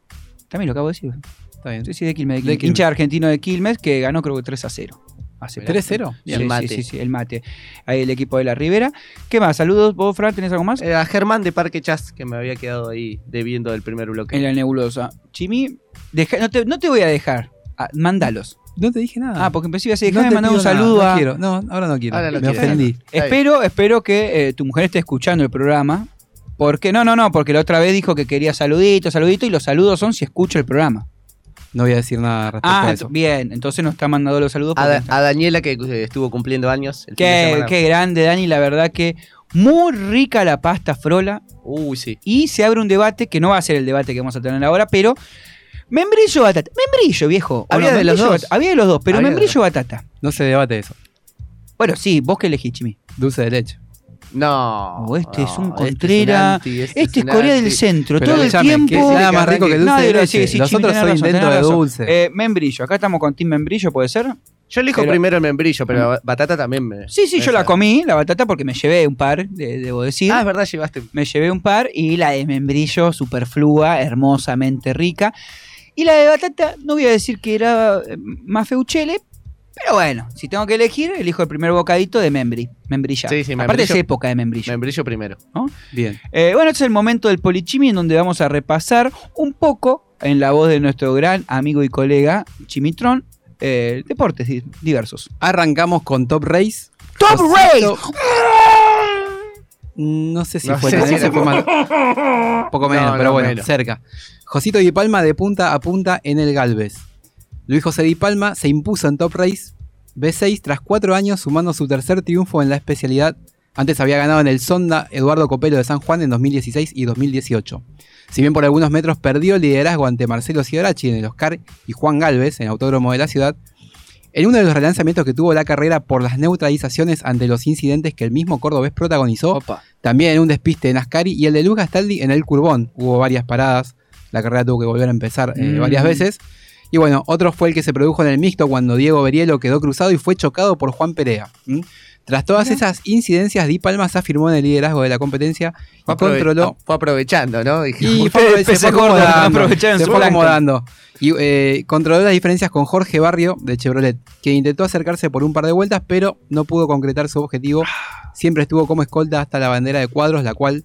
También lo acabo de decir.
Está bien.
Sí, sí, de Quilmes. De. Quilmes. Hincha argentino de Quilmes que ganó creo que 3 a 0. Hace
Mirá. 3-0.
Sí,
El
sí,
mate.
Sí, sí, el mate. Ahí el equipo de la Ribera. ¿Qué más? Saludos, vos, Fran, ¿tenés algo más?
Eh, a Germán de Parque Chas, que me había quedado ahí debiendo del primer bloque.
En la nebulosa. Chimi, deja- no, te, no te voy a dejar. Ah, mándalos.
No te dije nada.
Ah, porque empecé a decir,
No
déjame
te
mandar un
pido nada,
saludo
no
a.
quiero. No, ahora no quiero.
Ahora no
Me
quiero.
ofendí.
Espero, espero que eh, tu mujer esté escuchando el programa. Porque, no, no, no, porque la otra vez dijo que quería saluditos, saluditos, y los saludos son si escucho el programa.
No voy a decir nada respecto
Ah,
a eso.
bien, entonces nos está mandando los saludos.
A, Da- a Daniela, que eh, estuvo cumpliendo años. el
Qué, grande, Dani, la verdad que muy rica la pasta frola.
Uy, sí.
Y se abre un debate que no va a ser el debate que vamos a tener ahora, pero. Membrillo o batata. Membrillo, viejo. ¿o
Había
no?
de los dos.
batata. Había de los dos, pero membrillo o batata.
No se debate eso.
Bueno, sí, vos que elegís, Chimi.
Dulce de leche.
No.
Oh, este es un
no, este es un
Contrera.
anti,
Este,
este
es Corea
anti.
del Centro.
Pero
todo el tiempo.
es nada más rico que el dulce de leche.
sí, sí,
Los
Chimi,
otros
tenés
son
razón,
invento
tenés
de dulce.
Eh, membrillo. Acá estamos con Team Membrillo, ¿puede ser?
Yo elijo
Pero-
primero el membrillo, pero la batata también me.
Sí, sí,
me
yo la comí, la batata, porque me llevé un par, de- debo decir.
Ah, es verdad, llevaste.
Me llevé un par y la de membrillo superflua, hermosamente rica. Y la de batata, no voy a decir que era eh, más feuchele, pero bueno, si tengo que elegir, elijo el primer bocadito de membri, membrilla.
Sí, sí,
Aparte es época de membrillo.
Membrillo primero.
¿no?
Bien.
Eh, bueno, este es el momento del polichimi en donde vamos a repasar un poco, en la voz de nuestro gran amigo y colega Chimitrón, eh, deportes di- diversos.
Arrancamos con Top Race.
¡Top
Josito- No sé si
No
fue
sé
tan-
si
ese
era-
fue más- Poco menos,
No,
pero
no,
bueno,
menos.
cerca. Josito Di Palma de punta a punta en el Galvez. Luis José Di Palma se impuso en Top Race B6 tras cuatro años sumando su tercer triunfo en la especialidad. Antes había ganado en el Sonda Eduardo Copelo de San Juan en 2016 y 2018. Si bien por algunos metros perdió el liderazgo ante Marcelo Ciarachi en el Oscar y Juan Galvez en el Autódromo de la ciudad, en uno de los relanzamientos que tuvo la carrera por las neutralizaciones ante los incidentes que el mismo cordobés protagonizó,
Opa.
también en un despiste en Ascari y el de Luz Gastaldi en el Curbón. Hubo varias paradas, la carrera tuvo que volver a empezar eh,
Mm.
varias veces. Y bueno, otro fue el que se produjo en el mixto cuando Diego Berielo quedó cruzado y fue chocado por Juan Perea. Tras todas esas incidencias, Di Palma se afirmó en el liderazgo de la competencia y
Fue,
controló.
fue aprovechando, ¿no? Dije,
Y fue, se acomodando, se fue acomodando. Y eh, controló las diferencias con Jorge Barrio de Chevrolet, que intentó acercarse por un par de vueltas, pero no pudo concretar su objetivo. Siempre estuvo como escolta hasta la bandera de cuadros, la cual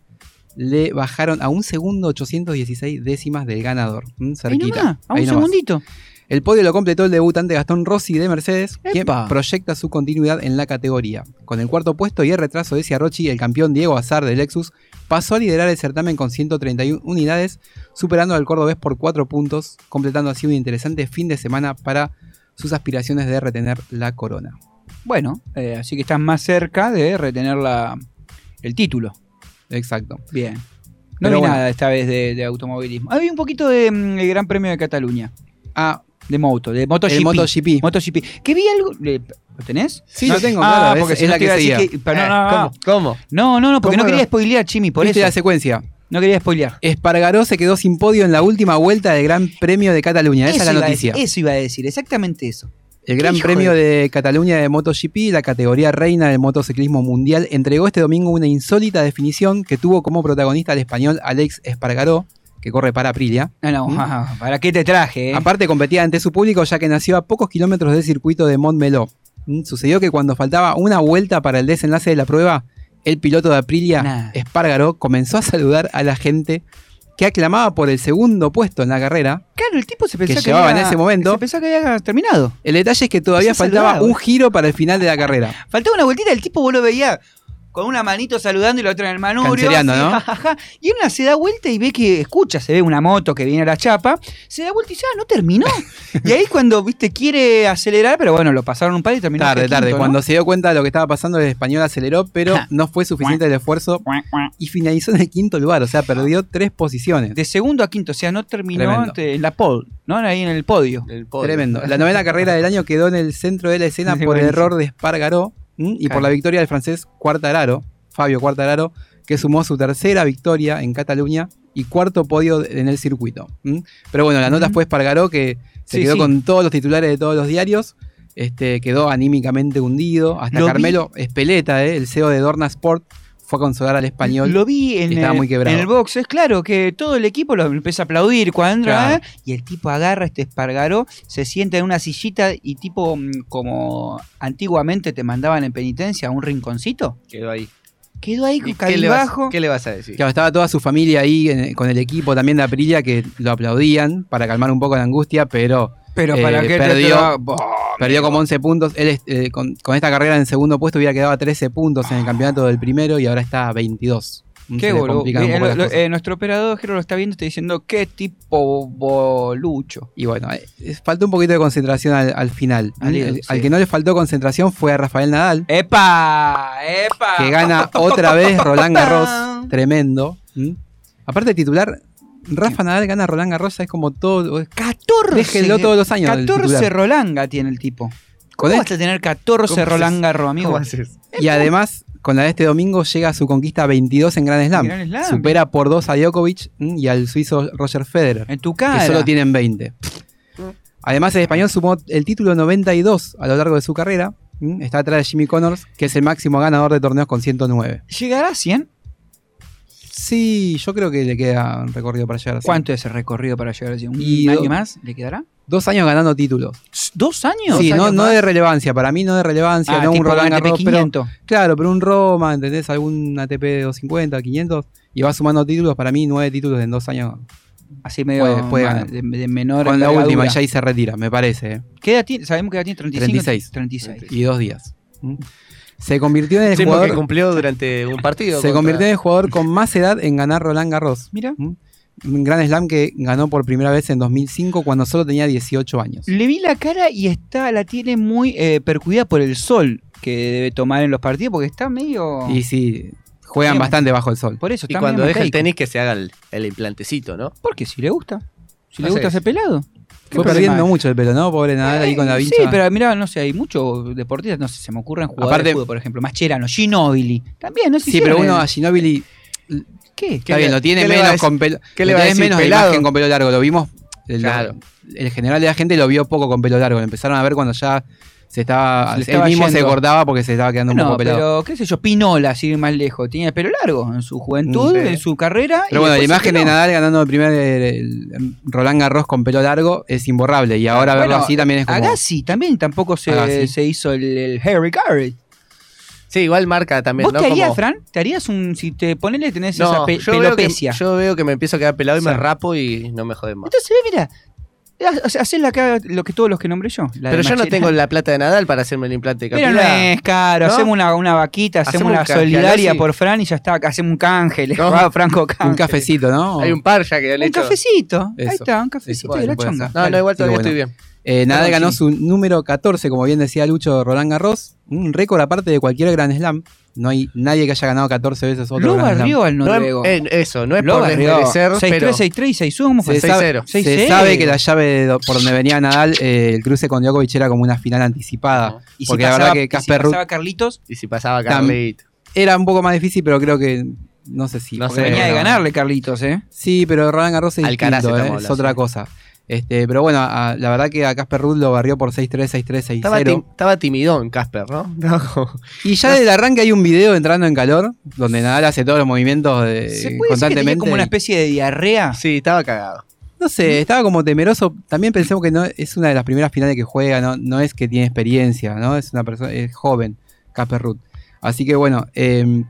le bajaron a un segundo 816 décimas del ganador. ¿m?
Ahí
Cerquita.
nomás, a un
Ahí
segundito.
El podio lo completó el debutante Gastón Rossi de Mercedes, quien
Epa.
proyecta su continuidad en la categoría. Con el cuarto puesto y el retraso de Ciarrochi, el campeón Diego Azar de Lexus pasó a liderar el certamen con 131 unidades, superando al cordobés por 4 puntos, completando así un interesante fin de semana para sus aspiraciones de retener la corona.
Bueno, eh, así que están más cerca de retener la, el título.
Exacto.
Bien. No
Pero
vi
bueno.
nada esta vez de, de automovilismo. Había un poquito de mm, el Gran Premio de Cataluña.
Ah,
De moto, de MotoGP.
el MotoGP.
MotoGP. Que vi algo. le- ¿Lo tenés?
Sí,
No-
lo tengo,
ah,
claro, es-
porque
es
si no
la
te
que
iba a decir
seguía.
que- pero no,
Eh,
no, no,
¿Cómo? ¿Cómo?
no, no, no, porque no
¿Cómo
quería
era?
spoilear, Chimi, por
¿Viste
eso.
la secuencia?
No quería spoilear.
Espargaró se quedó sin podio en la última vuelta del Gran Premio de Cataluña. Esa es la
iba a
noticia.
decir, eso iba a decir, exactamente eso.
El Gran Premio
de-
de Cataluña de MotoGP, la categoría reina del motociclismo mundial, entregó este domingo una insólita definición que tuvo como protagonista al español Alex Espargaró, que corre para Aprilia.
No, no,
¿Mm?
¿para qué te traje? eh?
Aparte competía ante su público ya que nació a pocos kilómetros del circuito de Montmeló. ¿Mm? Sucedió que cuando faltaba una vuelta para el desenlace de la prueba, el piloto de Aprilia,
Nah.
Espargaró, comenzó a saludar a la gente que aclamaba por el segundo puesto en la carrera.
Claro, el tipo se pensaba que,
llevaba
había-
en ese momento.
Se pensaba que había terminado.
El detalle es que todavía faltaba
saludado.
un giro para el final de la carrera.
Faltaba una vueltita, el tipo vos lo veía con una manito saludando y la otra en el manubrio. Así,
¿no?
jajaja. Y una se da vuelta y ve que escucha, se ve una moto que viene a la chapa, se da vuelta y dice, ah, no terminó. y ahí cuando, viste, quiere acelerar, pero bueno, lo pasaron un par y terminó.
Tarde,
hasta
tarde.
quinto, ¿no?
Cuando se dio cuenta de lo que estaba pasando, el español aceleró, pero no fue suficiente el esfuerzo y finalizó en el quinto lugar. O sea, perdió tres posiciones.
De segundo a quinto, o sea, no terminó en la pole, ¿no? Ahí en el podio.
El podio.
Tremendo. La novena carrera del año quedó en el centro de la escena
Sí,
por el error de Espargaró ¿m? y por la victoria del francés Cuartararo, Fabio Cuartararo, que sumó su tercera victoria en Cataluña y cuarto podio en el circuito. ¿m? Pero bueno, la nota
Ujú.
fue Espargaró que se
Sí,
quedó
sí.
con todos los titulares de todos los diarios. Este, quedó anímicamente hundido. Hasta
Lo vi.
Carmelo Espeleta, eh, el CEO de Dorna Sport, fue a consolar al español.
Lo vi en,
Estaba
el,
muy quebrado.
en el box. Es claro que todo el equipo lo empieza a aplaudir cuando entra
Claro.
¿eh? y el tipo agarra este espargaró, se sienta en una sillita y tipo mm, como antiguamente te mandaban en penitencia a un rinconcito.
Quedó ahí.
Quedó ahí
¿Y qué le, vas,
cabizbajo.
qué le vas a decir?
Claro, estaba toda su familia ahí en- con el equipo también de Aprilia que lo aplaudían para calmar un poco la angustia, pero,
Pero
eh,
para qué te
perdió, perdió como 11 puntos. Él eh, con, con esta carrera en segundo puesto hubiera quedado a 13 puntos en el campeonato del primero y ahora está a 22. Mm,
Qué boludo. Eh, lo- lo- eh, nuestro operador Jero lo está viendo y está diciendo qué tipo bolucho.
Y bueno, eh, faltó un poquito de concentración al, al final.
Al
el- que no le faltó concentración fue a Rafael Nadal,
¡Epa! ¡Epa!
que gana otra vez Roland Garros. Tremendo. ¿Mm? Aparte de titular, Rafa Nadal gana Roland Garros, es como todo.
14.
Déjenlo todos los años. el
14
titular.
Rolanga tiene el tipo. ¿Cómo vas a tener 14
¿Cómo
Roland? Garros, amigo?
¿Cómo haces?
Y además, con la de este domingo, llega a su conquista 22 en Grand Slam.
Grand Slam.
Supera por dos a Djokovic mm, y al suizo Roger Federer,
En tu cara.
que solo tienen 20. Además, el español sumó el título 92 a lo largo de su carrera. mm, Está atrás de Jimmy Connors, que es el máximo ganador de torneos con 109.
¿Llegará a 100?
Sí, yo creo que le queda un recorrido para llegar a 100.
¿Cuánto es el recorrido para llegar a 100? ¿Un
Y
año más le quedará?
Dos años ganando títulos.
¿Dos años?
Sí,
¿Dos
no,
años
no de relevancia. Para mí no de relevancia,
Ah,
no un Roland Garros, pero
500.
Claro, pero un Roma, ¿entendés? Algún ATP 250, 500. Y va sumando títulos. Para mí, nueve títulos en dos años.
Así medio
Puede- puede
de, de menor
Con la última ya ahí se retira, me parece. ¿eh?
¿Qué edad tiene? Sabemos que edad tiene 35.
36.
36.
Y dos días. ¿Mm? Se convirtió en el jugador.
cumplió durante un partido.
Se
contra-
convirtió en el jugador con más edad en ganar Roland Garros.
Mira.
¿Mm? Un gran slam que ganó por primera vez en 2005 cuando solo tenía 18 años.
Le vi la cara y está, la tiene muy eh, percudida por el sol que debe tomar en los partidos porque está medio.
Y sí, juegan bastante bajo el sol.
Por eso
Y cuando deja el tenis que se haga el, el implantecito, ¿no?
Porque si le gusta. Si le gusta ese pelado. ¿Qué
Fue perdiendo mucho el pelo, ¿no? Pobre Nadal ahí con la
Eh,
vincha.
Sí, pero mira, no sé, hay muchos deportistas, no sé, se me ocurren jugadores
Aparte-
de fútbol, por ejemplo, Mascherano, Ginóbili. También, no sé
Sí, pero uno a Ginóbili
¿Qué?
Está bien, lo tiene menos
decir?
con pelo.
¿Qué le va a decir,
menos
pelado?
imagen con pelo largo. Lo vimos. El,
Claro.
el general de la gente lo vio poco con pelo largo. Lo empezaron a ver cuando ya se estaba.
Se
él mismo se cortaba porque se estaba quedando un poco pelado.
pero qué sé yo, Pinola, sin ir más lejos, tenía el pelo largo en su juventud,
Sí.
en su carrera.
Pero
y
bueno, la imagen de. Nadal ganando el primer el- el Roland Garros con pelo largo es imborrable. Y ahora verlo así también es como.
Agassi también tampoco se,
Agassi.
se hizo el, el Harry Carey.
Sí, igual marca también,
¿Vos
¿no?
te harías,
Como-
Fran? ¿Te harías un. Si te ponele, tenés
No,
esa pe-
yo, veo que,
pelopecia?
yo veo que me empiezo a quedar pelado y me rapo y no me joden más.
Entonces, mira. Ha- Hacés la que, lo que todos los que nombré yo. la
Pero yo no tengo la plata de Nadal para hacerme el implante
Pero
capilar.
no es caro,
¿No?
hacemos una, una vaquita, hacemos,
Hacemos un
una
canje,
solidaria por Fran y ya está, hacemos un canje, le
No.
Franco canje.
Un cafecito, ¿no?
Hay un par ya que han
Un
hecho.
cafecito, ahí está, un cafecito
Eso,
de la chonga.
No, no, igual todavía
Pero
estoy
bueno.
bien.
Eh, Nadal ganó
sí.
su número 14, como bien decía Lucho, Roland Garros. Un récord aparte de cualquier Grand Slam. No hay nadie que haya ganado 14 veces otro
Lo barrió al
No
noruego.
es- eh, eso, no es
Lo
por
barrió.
desmerecer,
6-3,
pero
6-3 y 6 ¿cómo fue?
Se, sabe,
6-0.
se
6-0.
sabe que la llave de do- por donde venía Nadal, eh, el cruce con Djokovic era como una final anticipada.
Y si
porque la
pasaba,
verdad que
si
Casper Ruud
pasaba Carlitos,
y si pasaba
Tam-
Carlito.
era un poco más difícil, pero creo que. No sé si.
No sé,
venía de
no.
ganarle Carlitos, ¿eh?
Sí, pero Roland Garros es distinto, eh, es otra cosa. Este, pero bueno, a- la verdad que a Casper Ruud lo barrió por 6-3, 6-3, 6-0.
Estaba, tim- estaba timidón Casper, ¿no?
Y ya desde el arranque hay un video entrando en calor, donde Nadal hace todos los movimientos de-
¿Se puede decir que tenía
constantemente.
como una especie de diarrea?
Sí, estaba cagado.
No sé, estaba como temeroso. También pensemos que no es una de las primeras finales que juega, no, no es que tiene experiencia, ¿no? Es una persona, es joven, Casper Ruud. Así que bueno, eh,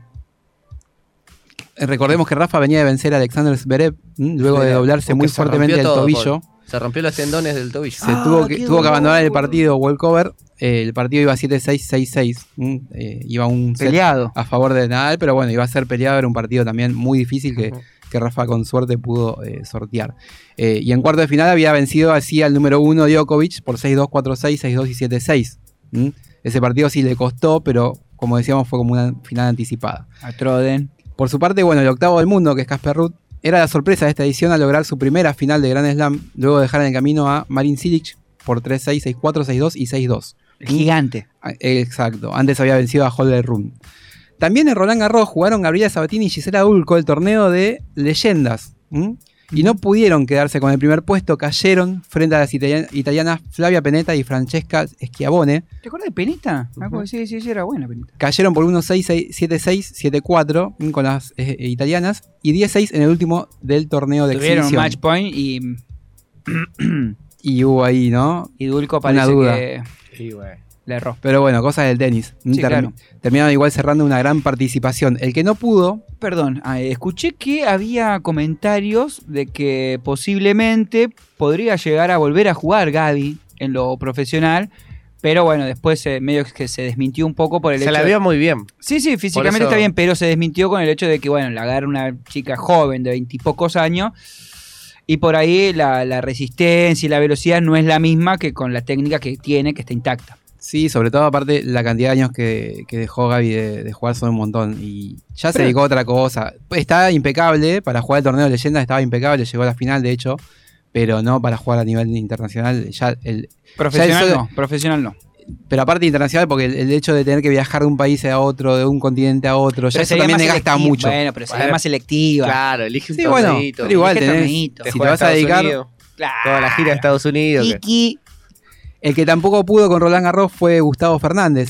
recordemos que Rafa venía de vencer a Alexander Zverev, ¿m? luego de doblarse
porque
muy fuertemente el tobillo.
Se rompió los tendones del tobillo.
Se tuvo, que, tuvo que abandonar el partido walkover. Eh, el partido iba 7-6, 6-6. ¿m? Eh, iba un
Peleado.
a favor de Nadal, pero bueno, iba a ser peleado. Era un partido también muy difícil que, que Rafa con suerte pudo eh, sortear. Eh, y en cuarto de final había vencido así al número uno Djokovic por 6-2, 4-6, 6-2 y 7-6. ¿m? Ese partido sí le costó, pero como decíamos fue como una final anticipada.
A Troden.
Por su parte, bueno, el octavo del mundo, que es Casper Ruud, era la sorpresa de esta edición al lograr su primera final de Grand Slam, luego de dejar en el camino a Marin Cilic por 3-6, 6-4, 6-2 y 6-2.
El gigante.
Ah, Exacto, antes había vencido a Holger Rune. También en Roland Garros jugaron Gabriela Sabatini y Gisela Ulco el torneo de leyendas. ¿m? Y no pudieron quedarse con el primer puesto, cayeron frente a las italian- italianas Flavia Peneta y Francesca Schiavone.
¿Te acuerdas de Penita? Me acuerdo, Sí, sí, sí, era buena Penita.
Cayeron por 1-6, 7-6, 7-4 mm, con las eh, italianas y 10-6 en el último del torneo de
Tuvieron
exhibición.
match point y,
Y hubo ahí, ¿no?
y Dulco
Una
parece
duda.
que le erró.
Pero bueno, cosas del tenis.
Sí, claro.
Terminaron igual cerrando una gran participación. El que no pudo,
Perdón, ah, escuché que había comentarios de que posiblemente podría llegar a volver a jugar Gaby en lo profesional, pero bueno, después eh, medio que se desmintió un poco por el
Se
hecho
la
de-
vio muy bien.
Sí, sí, físicamente
eso-
está bien, pero se desmintió con el hecho de que, bueno, la agarra una chica joven de veintipocos años y por ahí la, la resistencia y la velocidad no es la misma que con la técnica que tiene, que está intacta.
Sí, sobre todo aparte la cantidad de años que, que dejó Gaby de, de jugar son un montón. Y ya se
Pero-
dedicó a otra cosa. Está impecable para jugar el torneo de leyendas, estaba impecable, llegó a la final de hecho, pero no para jugar a nivel internacional. Ya el,
Profesional
ya el-
no, profesional no.
Pero aparte internacional, porque el, el hecho de tener que viajar de un país a otro, de un continente a otro, ya
Pero
eso
sería
también
selectiva.
mucho.
Bueno, pero sería más selectiva.
Claro, elige un
Sí, bueno,
torneito.
pero igual
Elige
tenés,
torneito.
si te vas a dedicar,
Unidos, Toda la gira de Estados Unidos. que-
Iki.
El que tampoco pudo con Roland Garros fue Gustavo Fernández.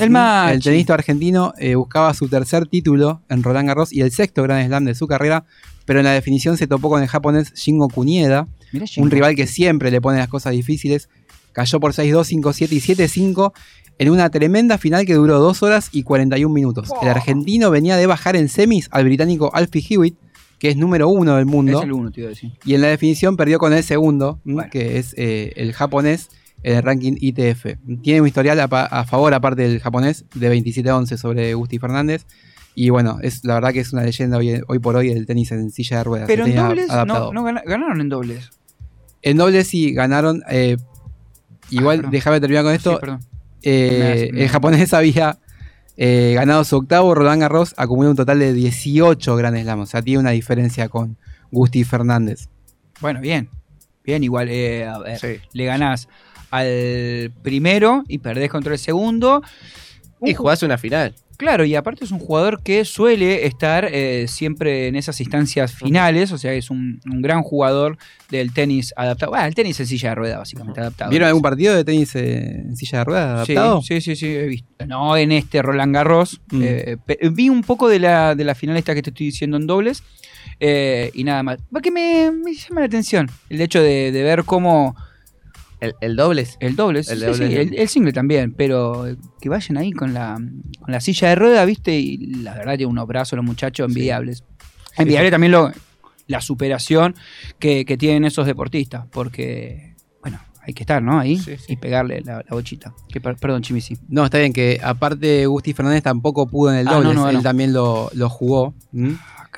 El
tenista argentino eh, buscaba su tercer título en Roland Garros y el sexto Grand Slam de su carrera, pero en la definición se topó con el japonés Shingo Kunieda,
Mirá,
un rival que siempre le pone las cosas difíciles. Cayó por 6-2, 5-7 y 7-5 en una tremenda final que duró 2 horas y 41 minutos. El argentino venía de bajar en semis al británico Alfie Hewitt, que es número uno del mundo.
Es el uno, te iba a decir.
Y en la definición perdió con el segundo, que es eh, el japonés en el ranking ITF. Tiene un historial a, favor, aparte del japonés, de 27-11 sobre Gusti Fernández. Y bueno, es la verdad que es una leyenda hoy, hoy por hoy del tenis en silla de ruedas.
Pero en dobles, no, ganaron en dobles.
En dobles sí ganaron. eh, igual,
perdón.
déjame terminar con esto.
Sí.
Eh, el japonés había eh, ganado su octavo, Roland Garros acumuló un total de 18 Grand Slam. O sea, tiene una diferencia con Gusti Fernández.
Bueno, bien. Bien, igual eh, a ver, le ganás al primero y perdés contra el segundo.
Y jugás una final.
Claro, y aparte es un jugador que suele estar eh, siempre en esas instancias finales, o sea, es un, un gran jugador del tenis adaptado. Bueno, el tenis en silla de rueda, básicamente adaptado.
¿Vieron algún partido de tenis eh, en silla de ruedas
Sí,
adaptado?
Sí, sí, sí, he visto. No en este Roland Garros.
Mm.
eh, vi un poco de la, de la final esta que te estoy diciendo en dobles. y nada más. Porque me, me llama la atención el hecho de, de ver cómo.
¿El, el dobles?
El dobles.
El
sí,
dobles.
sí, el, el single también. Pero que vayan ahí con la, con la silla de rueda, ¿viste? Y la verdad tiene unos brazos los muchachos envidiables. Envidiable también lo, la superación que, que tienen esos deportistas. Porque, bueno, hay que estar, ¿no? Ahí y pegarle la, la bochita. Que, per- perdón, Chimisi.
No, está bien que aparte Gusti Fernández tampoco pudo en el
Ah,
dobles,
no, no,
él
no.
también lo, lo jugó.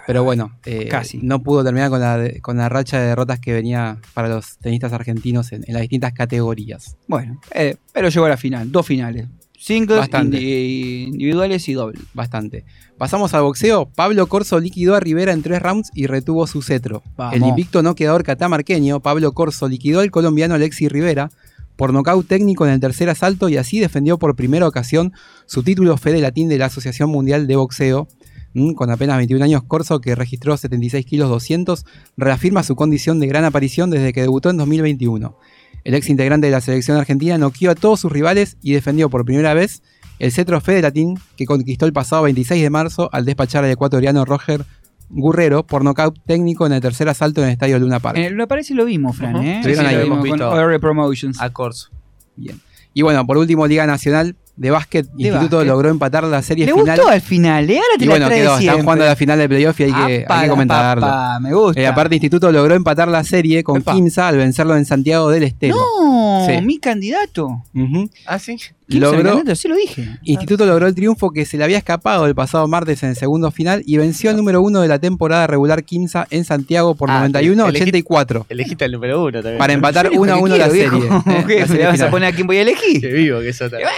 Pero bueno, eh,
Casi.
no pudo terminar con la, con la racha de derrotas que venía para los tenistas argentinos en, en las distintas categorías.
Bueno, eh, pero llegó a la final, dos finales. Singles, indi- individuales y dobles.
Bastante. Pasamos al boxeo. Pablo Corso liquidó a Rivera en tres rounds y retuvo su cetro.
Vamos.
El invicto noqueador catamarqueño, Pablo Corso, liquidó al colombiano Alexis Rivera por nocaut técnico en el tercer asalto y así defendió por primera ocasión su título Fede Latín de la Asociación Mundial de Boxeo. Mm, Con apenas 21 años, Corso, que registró 76 kilos 200, reafirma su condición de gran aparición desde que debutó en 2021. El ex integrante de la selección argentina noqueó a todos sus rivales y defendió por primera vez el cetro Fede Latín que conquistó el pasado 26 de marzo al despachar al ecuatoriano Roger Gurrero por nocaut técnico en el tercer asalto en el estadio Luna Park.
En el, lo parece lo vimos, Fran. ¿eh? Lo vimos
visto.
con OR Promotions.
A Corso.
Bien. Y bueno, por último, Liga Nacional de Básquet,
De
Instituto
básquet.
logró empatar la serie
Le
final.
gustó al final, ¿eh? Ahora te
Y
la
bueno, quedó, están jugando la final del playoff y hay que, hay
Apa,
que
la
comentarlo.
papa, me gusta.
Eh, aparte, Instituto logró empatar la serie con
Epa.
Quimsa al vencerlo en Santiago del Estero.
No,
Sí.
mi candidato.
Ujú.
Ah, sí.
¿Quién es el
Logró-
candidato? Sí lo dije.
Instituto logró el triunfo que se le había escapado el pasado martes en el segundo final y venció al número uno de la temporada regular Quimsa en Santiago por
Ah,
91-84
Elegiste el número uno también.
para empatar
Yo elijo
1 a
el que
1 la serie. eh,
¿Qué?
la
¿Me
serie
vas a poner a quién voy a elegir?
Qué vivo que eso también.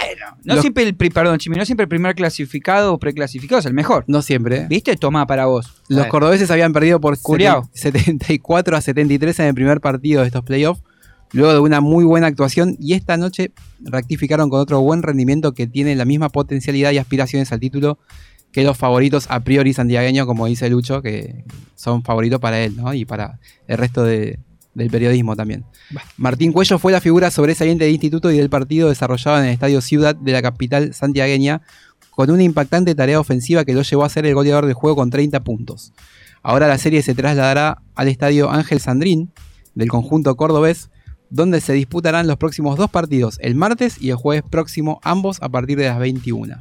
No
Los-
siempre el, perdón, Chimi, no siempre el primer clasificado o preclasificado es el mejor.
No siempre. eh.
¿Viste? Toma para vos.
Los cordobeses habían perdido por
Curiao.
74 a 73 en el primer partido de estos playoffs, luego de una muy buena actuación y esta noche rectificaron con otro buen rendimiento que tiene la misma potencialidad y aspiraciones al título que los favoritos a priori santiagueños, como dice Lucho, que son favoritos para él, ¿no? Y para el resto de- del periodismo también. Martín Cuello fue la figura sobresaliente del instituto y del partido desarrollado en el Estadio Ciudad de la capital santiagueña, con una impactante tarea ofensiva que lo llevó a ser el goleador del juego con 30 puntos. Ahora la serie se trasladará al Estadio Ángel Sandrín del conjunto cordobés, donde se disputarán los próximos dos partidos, el martes y el jueves próximo, ambos a partir de las 21.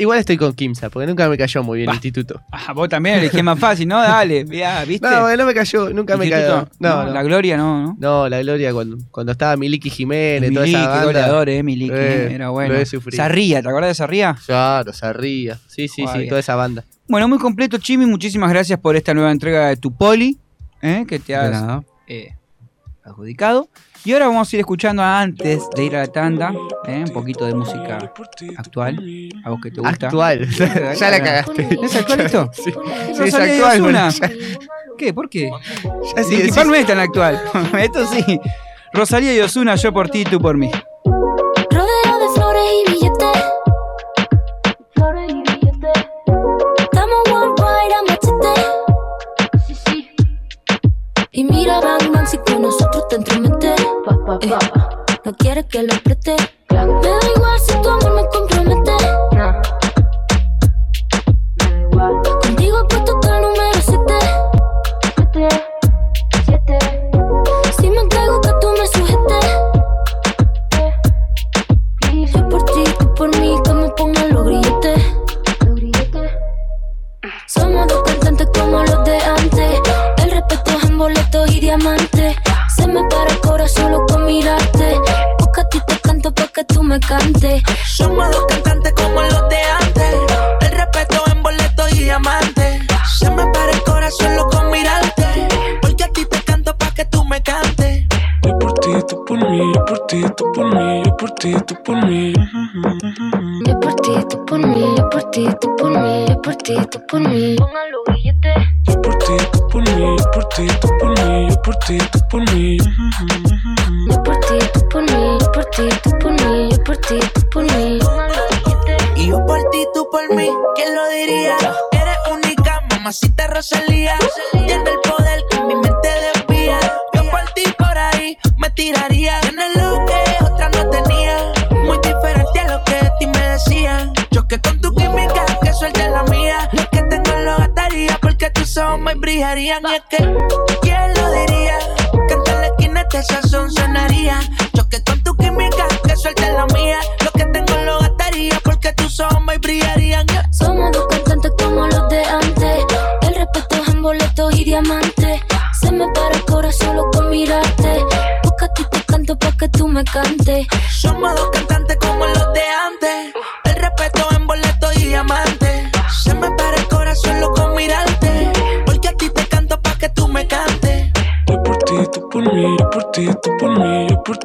Igual estoy con Kimsa, porque nunca me cayó muy bien el instituto.
Ah, vos también elegí más fácil, ¿no? Dale, ya, ¿viste?
No, no me cayó, nunca me cayó. No, no.
La gloria no, ¿no?
No, la gloria cuando, cuando estaba Miliki Jiménez, toda
Miliki,
esa banda.
goleador, eh, Miliki,
Eh,
era bueno.
Lo he sufrido.
Sarría, ¿te acordás de Sarría?
Claro, Sarría. Sí, sí, sí, toda esa banda.
Bueno, muy completo, Chimi. Muchísimas gracias por esta nueva entrega de tu poli, ¿eh? que te has eh, adjudicado. Y ahora vamos a ir escuchando antes de ir a la tanda ¿eh? un poquito de música actual. A vos que te gusta.
Actual. Ya la cagaste.
¿Es actual esto?
Sí,
Sí,
es actual, bueno, ya-
¿Qué? ¿Por qué?
Ya sí
Linkin Park no es tan actual. Esto sí. Rosalía y Osuna, yo por ti, tú por mí.
Y mira, Bang Bang, si con nosotros te entromete. Eh, no quieres que lo preste. Me da igual si tu amor me compromete. Me para el corazón solo con mirarte. Porque a ti te canto para que tú me cantes.
Somos dos cantantes como los de antes. El respeto en boletos y diamantes. Se me para el corazón loco con mirarte. Porque a ti te canto pa' que tú me cantes.
Yo por ti, tú por mí, yo por ti, tú por mí, yo por ti, tú por mí.
Yo por ti, tú por mí, yo por ti, tú por mí, yo por ti, tú por mí.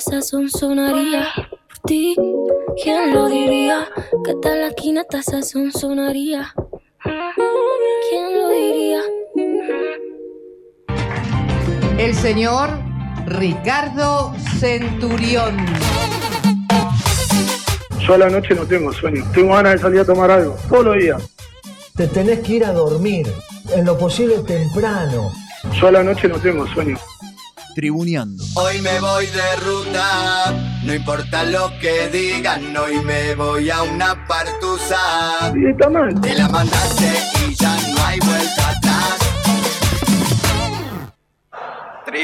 Sazón sonaría. Por ti, ¿quién lo diría? Que tal la esquina hasta sazón sonaría. ¿Quién lo diría?
El señor Ricardo Centurión.
Yo a la noche no tengo sueño. Tengo ganas de salir a tomar algo. Todos los días.
Te tenés que ir a dormir, en lo posible temprano.
Yo a la noche no tengo sueño.
Tribuneando.
Hoy me voy de ruta, no importa lo que digan, hoy me voy a una partusa.
Y está mal.
Te la mandaste y ya no hay vuelta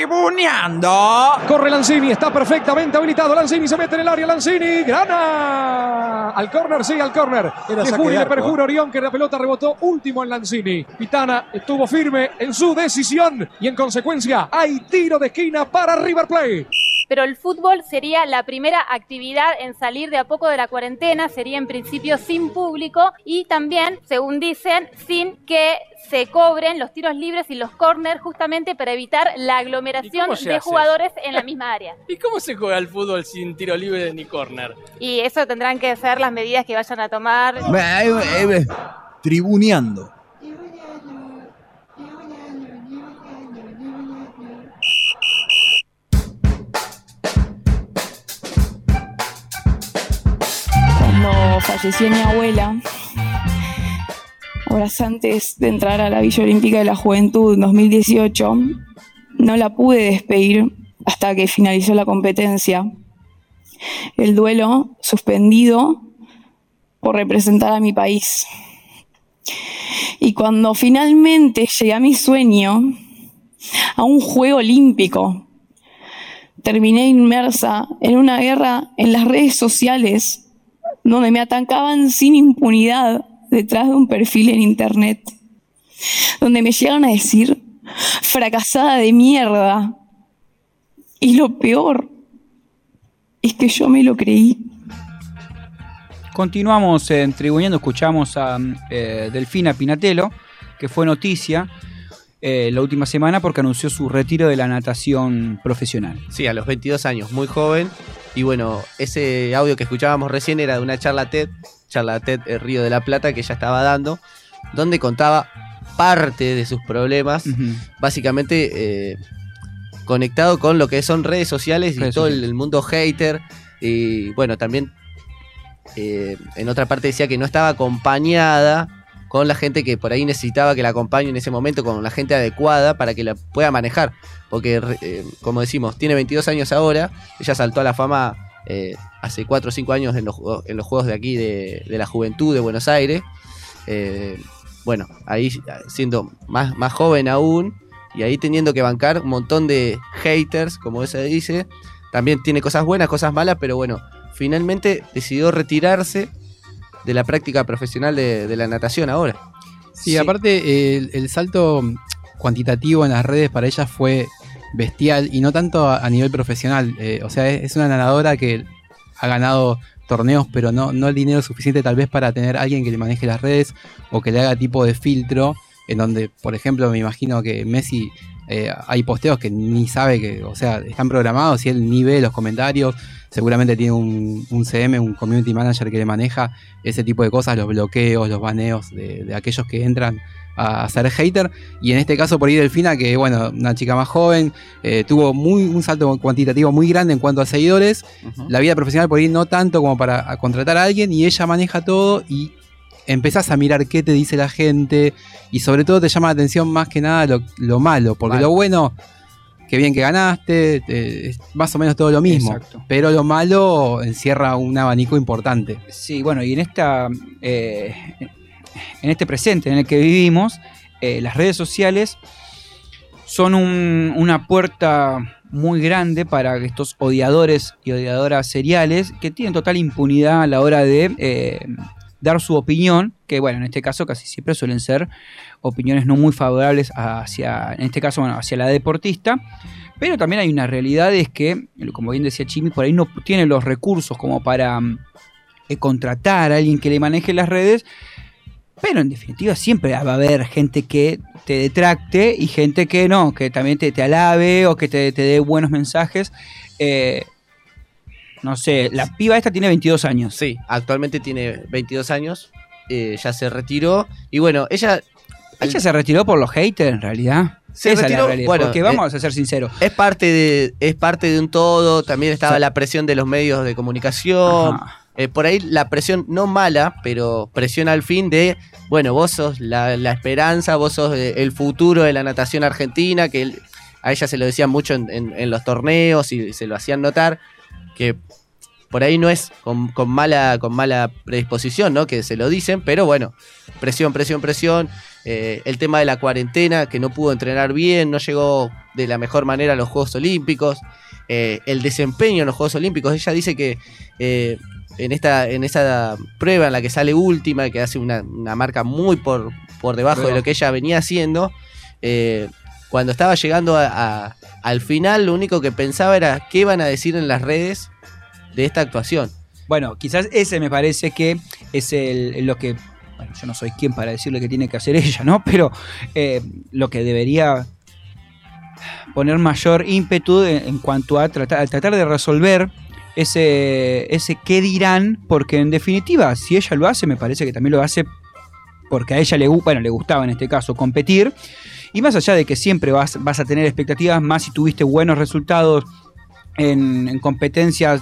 Tribuneando. Corre Lanzini, está perfectamente habilitado. Lanzini se mete en el área. Lanzini, grana. Al córner, sí, al córner. De le
arco,
perjura Orión que la pelota rebotó último en Lanzini. Pitana estuvo firme en su decisión y en consecuencia hay tiro de esquina para River Plate.
Pero el fútbol sería la primera actividad en salir de a poco de la cuarentena, sería en principio sin público y también, según dicen, sin que se cobren los tiros libres y los corners justamente para evitar la aglomeración de
hace
jugadores en la misma área.
¿Y cómo se juega el fútbol sin tiro libre ni córner?
Y eso tendrán que ser las medidas que vayan a tomar.
Tribuneando.
Falleció mi abuela, horas antes de entrar a la Villa Olímpica de la Juventud en 2018, no la pude despedir hasta que finalizó la competencia. El duelo suspendido por representar a mi país. Y cuando finalmente llegué a mi sueño, a un juego olímpico, terminé inmersa en una guerra en las redes sociales donde me atacaban sin impunidad detrás de un perfil en internet, donde me llegan a decir fracasada de mierda. Y lo peor es que yo me lo creí.
Continuamos en escuchamos a eh, Delfina Pinatelo, que fue noticia eh, la última semana porque anunció su retiro de la natación profesional.
Sí, a los 22 años, muy joven. Y bueno, ese audio que escuchábamos recién era de una charla TED, charla TED eh, Río de la Plata, que ella estaba dando, donde contaba parte de sus problemas, básicamente eh, conectado con lo que son redes sociales y todo el,
sociales.
el mundo hater. Y bueno, también eh, en otra parte decía que no estaba acompañada con la gente que por ahí necesitaba que la acompañe en ese momento, con la gente adecuada para que la pueda manejar. Porque, eh, como decimos, tiene 22 años ahora, ella saltó a la fama eh, hace 4 o 5 años en los, en los Juegos de aquí de, de la Juventud de Buenos Aires. Eh, bueno, ahí siendo más, más joven aún y ahí teniendo que bancar un montón de haters, como se dice. También tiene cosas buenas, cosas malas, pero bueno, finalmente decidió retirarse de la práctica profesional de, de la natación ahora.
Sí, aparte el, el salto cuantitativo en las redes para ella fue bestial y no tanto a, a nivel profesional. Eh, o sea, es, es una nadadora que ha ganado torneos, pero no, no el dinero suficiente tal vez para tener alguien que le maneje las redes o que le haga tipo de filtro, en donde, por ejemplo, me imagino que Messi eh, hay posteos que ni sabe que, o sea, están programados y él ni ve los comentarios. Seguramente tiene un, un CM, un community manager que le maneja ese tipo de cosas, los bloqueos, los baneos de, de aquellos que entran a ser hater. Y en este caso, por ahí Delfina, que bueno, una chica más joven, eh, tuvo muy, un salto cuantitativo muy grande en cuanto a seguidores. La vida profesional por ahí no tanto como para contratar a alguien y ella maneja todo y empezás a mirar qué te dice la gente y sobre todo te llama la atención más que nada lo, lo malo, porque lo bueno, que bien que ganaste, eh, es más o menos todo lo mismo,
Exacto.
pero lo malo encierra un abanico importante.
Sí, bueno, y en esta. eh, en este presente en el que vivimos, eh, las redes sociales son un- una puerta muy grande para estos odiadores y odiadoras seriales que tienen total impunidad a la hora de eh, dar su opinión, que bueno, en este caso casi siempre suelen ser opiniones no muy favorables hacia, en este caso, bueno, hacia la deportista. Pero también hay una realidad, es que, como bien decía Chimi, por ahí no tiene los recursos como para mm, eh, contratar a alguien que le maneje las redes, pero en definitiva siempre va a haber gente que te detracte y gente que no, que también te, alabe o que te, te dé buenos mensajes. Eh, no sé, la piba esta tiene 22 años.
Sí, actualmente tiene 22 años, eh, ya se retiró y bueno, ella...
Ella se retiró por los haters en realidad.
Se
Esa
retiró,
la realidad.
bueno,
porque vamos
eh,
a ser sinceros.
Es parte de, es parte de un todo, también estaba
Sí.
la presión de los medios de comunicación. Eh, por ahí la presión no mala, pero presión al fin de, bueno, vos sos la, la esperanza, vos sos el futuro de la natación argentina, que a ella se lo decían mucho en, en- en los torneos y se lo hacían notar, que por ahí no es con, con mala, con mala predisposición, ¿no? Que se lo dicen, pero bueno, presión, presión, presión. Eh, el tema de la cuarentena, que no pudo entrenar bien, no llegó de la mejor manera a los Juegos Olímpicos. Eh, el desempeño en los Juegos Olímpicos, ella dice que eh, en, esta, en esa prueba en la que sale última, que hace una, una marca muy por, por debajo de lo que ella venía haciendo, eh, cuando estaba llegando a- al final, lo único que pensaba era qué iban a decir en las redes de esta actuación.
Bueno, quizás ese me parece que es el, lo que. Bueno, yo no soy quien para decirle que tiene que hacer ella, ¿no? Pero eh, lo que debería poner mayor ímpetu en, cuanto a tratar, a tratar de resolver ese, ese qué dirán, porque en definitiva, si ella lo hace, me parece que también lo hace porque a ella le, bueno, le gustaba en este caso competir. Y más allá de que siempre vas, vas a tener expectativas, más si tuviste buenos resultados en, en competencias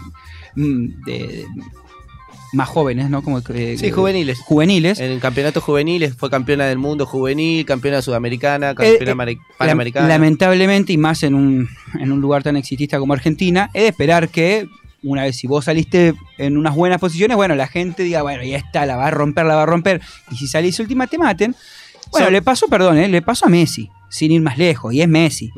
mm, de- más jóvenes, ¿no? Como que,
Sí, juveniles.
Juveniles.
En el campeonato juveniles fue campeona del mundo juvenil, campeona sudamericana, campeona
Eh, eh,
mari-
Lam-
panamericana.
Lamentablemente, y más en un, en un lugar tan exitista como Argentina, es de esperar que una vez si vos saliste en unas buenas posiciones, bueno, la gente diga, bueno, ya está, la va a romper, la va a romper. Y si salís última, te maten. Bueno, le pasó, perdón, ¿eh? le pasó a Messi, sin ir más lejos, y es Messi.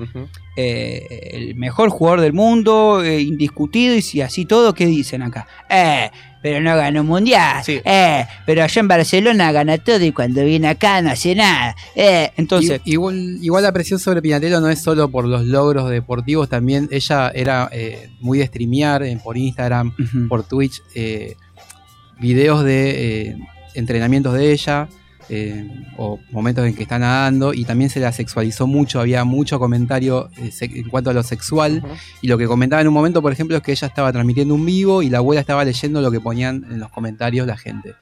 Eh, el mejor jugador del mundo, eh, indiscutido, y si así todo, ¿qué dicen acá? Eh, pero no ganó un mundial. Eh, pero allá en Barcelona gana todo y cuando viene acá no hace nada. Eh, entonces,
igual, igual la presión sobre Pinatelo no es solo por los logros deportivos, también ella era eh, muy de streamear eh, por Instagram, por Twitch, eh, videos de entrenamientos de ella. Eh, o momentos en que está nadando y también se la sexualizó mucho, había mucho comentario eh, en cuanto a lo sexual y lo que comentaba en un momento, por ejemplo, es que ella estaba transmitiendo un vivo y la abuela estaba leyendo lo que ponían en los comentarios la gente.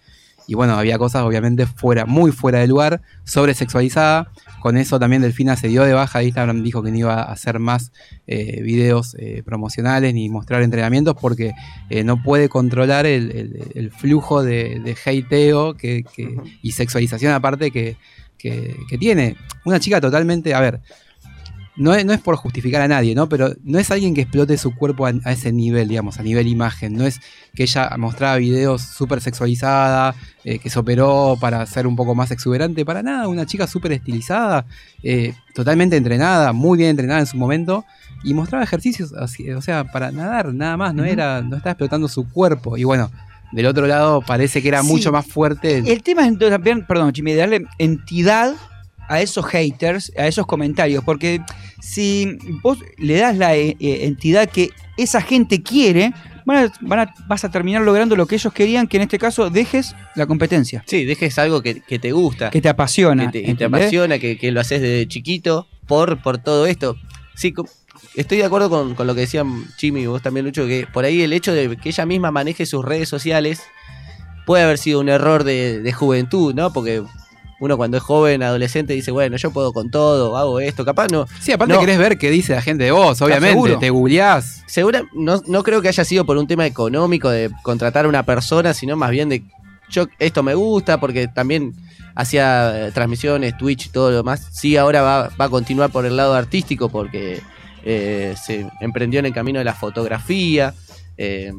Y bueno, había cosas obviamente fuera, muy fuera de lugar, sobresexualizada. Con eso también Delfina se dio de baja Instagram, dijo que no iba a hacer más eh, videos eh, promocionales ni mostrar entrenamientos porque eh, no puede controlar el, el- el flujo de, de hateo que, que- y sexualización aparte que, que- que tiene. Una chica totalmente, a ver, no es, no es por justificar a nadie, ¿no? Pero no es alguien que explote su cuerpo a, a ese nivel, digamos, a nivel imagen. No es que ella mostraba videos súper sexualizada, eh, que se operó para ser un poco más exuberante. Para nada, una chica súper estilizada, eh, totalmente entrenada, muy bien entrenada en su momento. Y mostraba ejercicios, así, o sea, para nadar, nada más. No, era, no estaba explotando su cuerpo. Y bueno, del otro lado parece que era
Sí.
mucho más fuerte. el-
tema es entonces perdón, de darle entidad a esos haters, a esos comentarios, porque si vos le das la eh, eh, entidad que esa gente quiere, van a- van a- vas a terminar logrando lo que ellos querían, que en este caso dejes la competencia.
Sí, dejes algo que, que te gusta.
Que te apasiona.
Que te, que te
¿entendés?
apasiona, que, que lo haces desde chiquito por, por todo esto. Sí, estoy de acuerdo con, con lo que decían Jimmy y vos también, Lucho, que por ahí el hecho de que ella misma maneje sus redes sociales puede haber sido un error de, de juventud, ¿no? Porque uno cuando es joven, adolescente, dice, bueno, yo puedo con todo, hago esto, capaz no.
Sí, aparte
no,
querés ver qué dice la gente de vos, obviamente. Te googleás.
Segura, no, no creo que haya sido por un tema económico de contratar a una persona, sino más bien de yo esto me gusta porque también hacía eh, transmisiones, Twitch y todo lo demás. Sí, ahora va, va a continuar por el lado artístico porque eh, se emprendió en el camino de la fotografía. eh,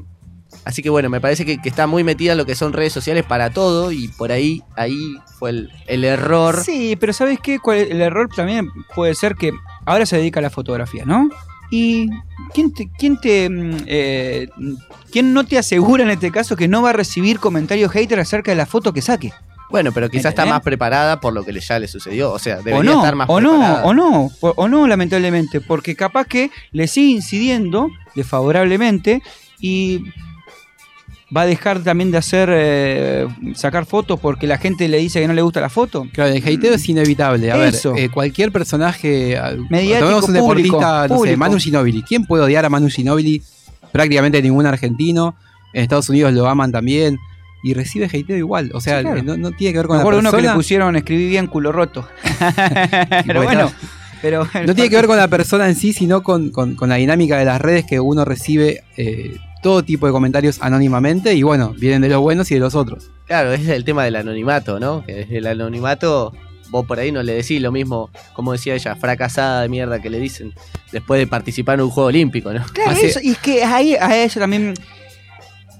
así que bueno, me parece que, que está muy metida en lo que son redes sociales para todo y por ahí, ahí fue el, el error.
Sí, pero ¿sabes qué? ¿Cuál- El error también puede ser que ahora se dedica a la fotografía, ¿no? ¿Y quién te, quién te mm, eh, quién no te asegura en este caso que no va a recibir comentarios hater acerca de la foto que saque?
Bueno, pero quizás está más preparada por lo que ya le sucedió. O sea, debería
o no,
estar más
o no,
preparada.
o no, o, o no, lamentablemente, porque capaz que le sigue incidiendo desfavorablemente y va a dejar también de hacer eh, sacar fotos porque la gente le dice que no le gusta la foto.
Claro, el hateo es inevitable. A
Eso.
ver, eh, cualquier personaje.
Mediático,
un
público,
deportista, no sé,
público.
Manu Ginóbili. ¿Quién puede odiar a Manu Ginóbili? Prácticamente ningún argentino. En Estados Unidos lo aman también. Y recibe hateo igual. O sea,
Sí, claro.
no, no tiene que ver con
Me
la
acuerdo uno que le
persona.
pusieron escribí bien culo roto. pero
Bueno,
bueno, pero
No tiene que ver con la persona en sí, sino con, con- con la dinámica de las redes que uno recibe eh, todo tipo de comentarios anónimamente. Y bueno, vienen de los buenos y de los otros.
Claro, es el tema del anonimato, ¿no? Que desde el anonimato vos por ahí no le decís lo mismo, como decía ella, fracasada de mierda que le dicen después de participar en un juego olímpico, ¿no?
Claro, eso, y es que ahí a ella también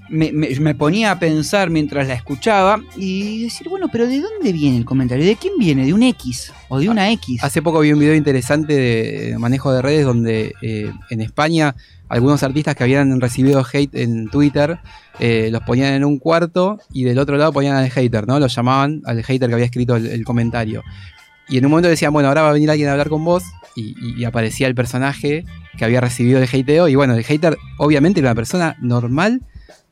me, me- me ponía a pensar mientras la escuchaba y decir, bueno, pero ¿de dónde viene el comentario? ¿De quién viene? ¿De un X o de una X?
Hace poco vi un video interesante de manejo de redes donde eh, en España algunos artistas que habían recibido hate en Twitter eh, los ponían en un cuarto y del otro lado ponían al hater, ¿no? Los llamaban al hater que había escrito el, comentario. Y en un momento decían, bueno, ahora va a venir alguien a hablar con vos. Y aparecía el personaje que había recibido el hateo. Y bueno, el hater obviamente era una persona normal,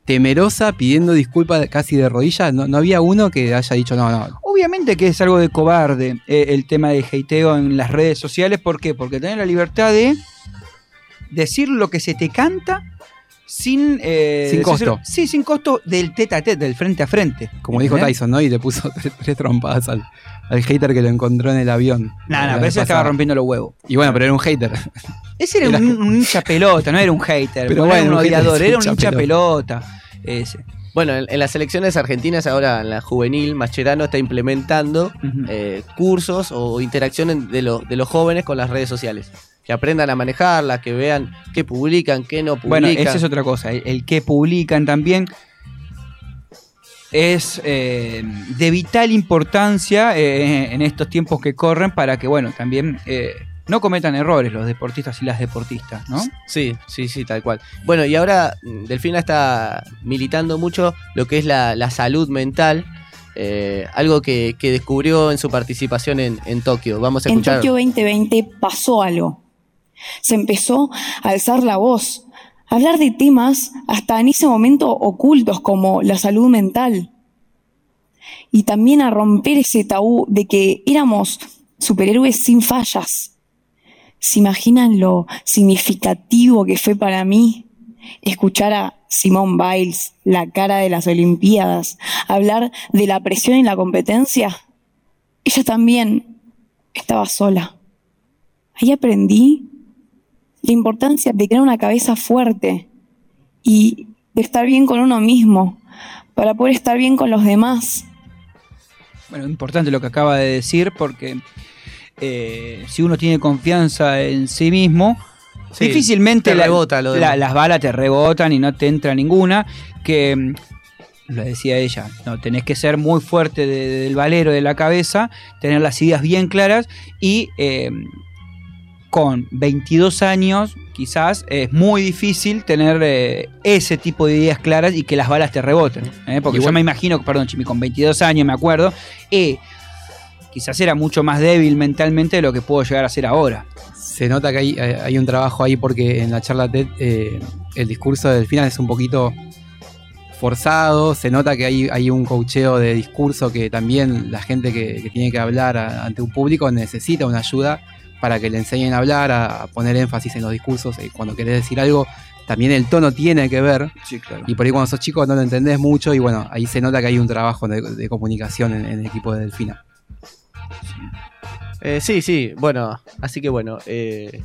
temerosa, pidiendo disculpas casi de rodillas. No, no había uno que haya dicho, no, no.
Obviamente que es algo de cobarde eh, el tema del hateo en las redes sociales. ¿Por qué? Porque tenés la libertad de decir lo que se te canta sin... eh,
Sin costo.
Sí, sin costo del tete a tete, del frente a frente.
Como dijo. Tyson, ¿no? Y le puso tres, tres trompadas al, al hater que lo encontró en el avión.
No, no, pero ese estaba rompiendo los huevos.
Y bueno, pero era un hater.
Ese era,
Era-
un, un hincha pelota, no era un hater.
Pero
no era
bueno,
un odiador, era un
hincha
pelota. Ese.
Bueno, en, en las selecciones argentinas ahora, en la juvenil, Mascherano está implementando eh, cursos o interacciones de, lo- de los jóvenes con las redes sociales. Que aprendan a manejarlas, que vean qué publican, qué no publican.
Bueno, esa es otra cosa. El, el que publican también es eh, de vital importancia eh, en estos tiempos que corren para que, bueno, también eh, no cometan errores los deportistas y las deportistas, ¿no?
Sí, sí, sí, tal cual. Bueno, y ahora mm, Delfina está militando mucho lo que es la, la salud mental. eh, algo que, que descubrió en su participación en, en Tokio. Vamos a
En
escuchar.
Tokio 2020 pasó algo. Se empezó a alzar la voz, a hablar de temas hasta en ese momento ocultos como la salud mental. Y también a romper ese tabú de que éramos superhéroes sin fallas. ¿Se imaginan lo significativo que fue para mí escuchar a Simone Biles, la cara de las Olimpiadas, hablar de la presión y la competencia? Ella también estaba sola. Ahí aprendí la importancia de tener una cabeza fuerte y de estar bien con uno mismo para poder estar bien con los demás.
Bueno, importante lo que acaba de decir porque eh, si uno tiene confianza en sí mismo,
Sí,
difícilmente la-
rebota lo
la-
demás.
las balas te rebotan y no te entra ninguna. Que mm, lo decía ella, no tenés que ser muy fuerte de- del valero de la cabeza, tener las ideas bien claras y eh, con 22 años quizás es muy difícil tener eh, ese tipo de ideas claras y que las balas te reboten. ¿eh? Porque yo me imagino, perdón, Chimi, con 22 años me acuerdo, eh, quizás era mucho más débil mentalmente de lo que puedo llegar a ser ahora.
Se nota que hay, hay un trabajo ahí porque en la charla TED eh, el discurso del final es un poquito forzado, se nota que hay, hay un coacheo de discurso que también la gente que, que tiene que hablar a- ante un público necesita una ayuda para que le enseñen a hablar, a, a poner énfasis en los discursos. eh, cuando querés decir algo, también el tono tiene que ver.
Sí, claro.
Y por ahí cuando sos chico no lo entendés mucho y bueno, ahí se nota que hay un trabajo de, de comunicación en, en el equipo de Delfina.
Eh, sí, sí, bueno, así que bueno, eh,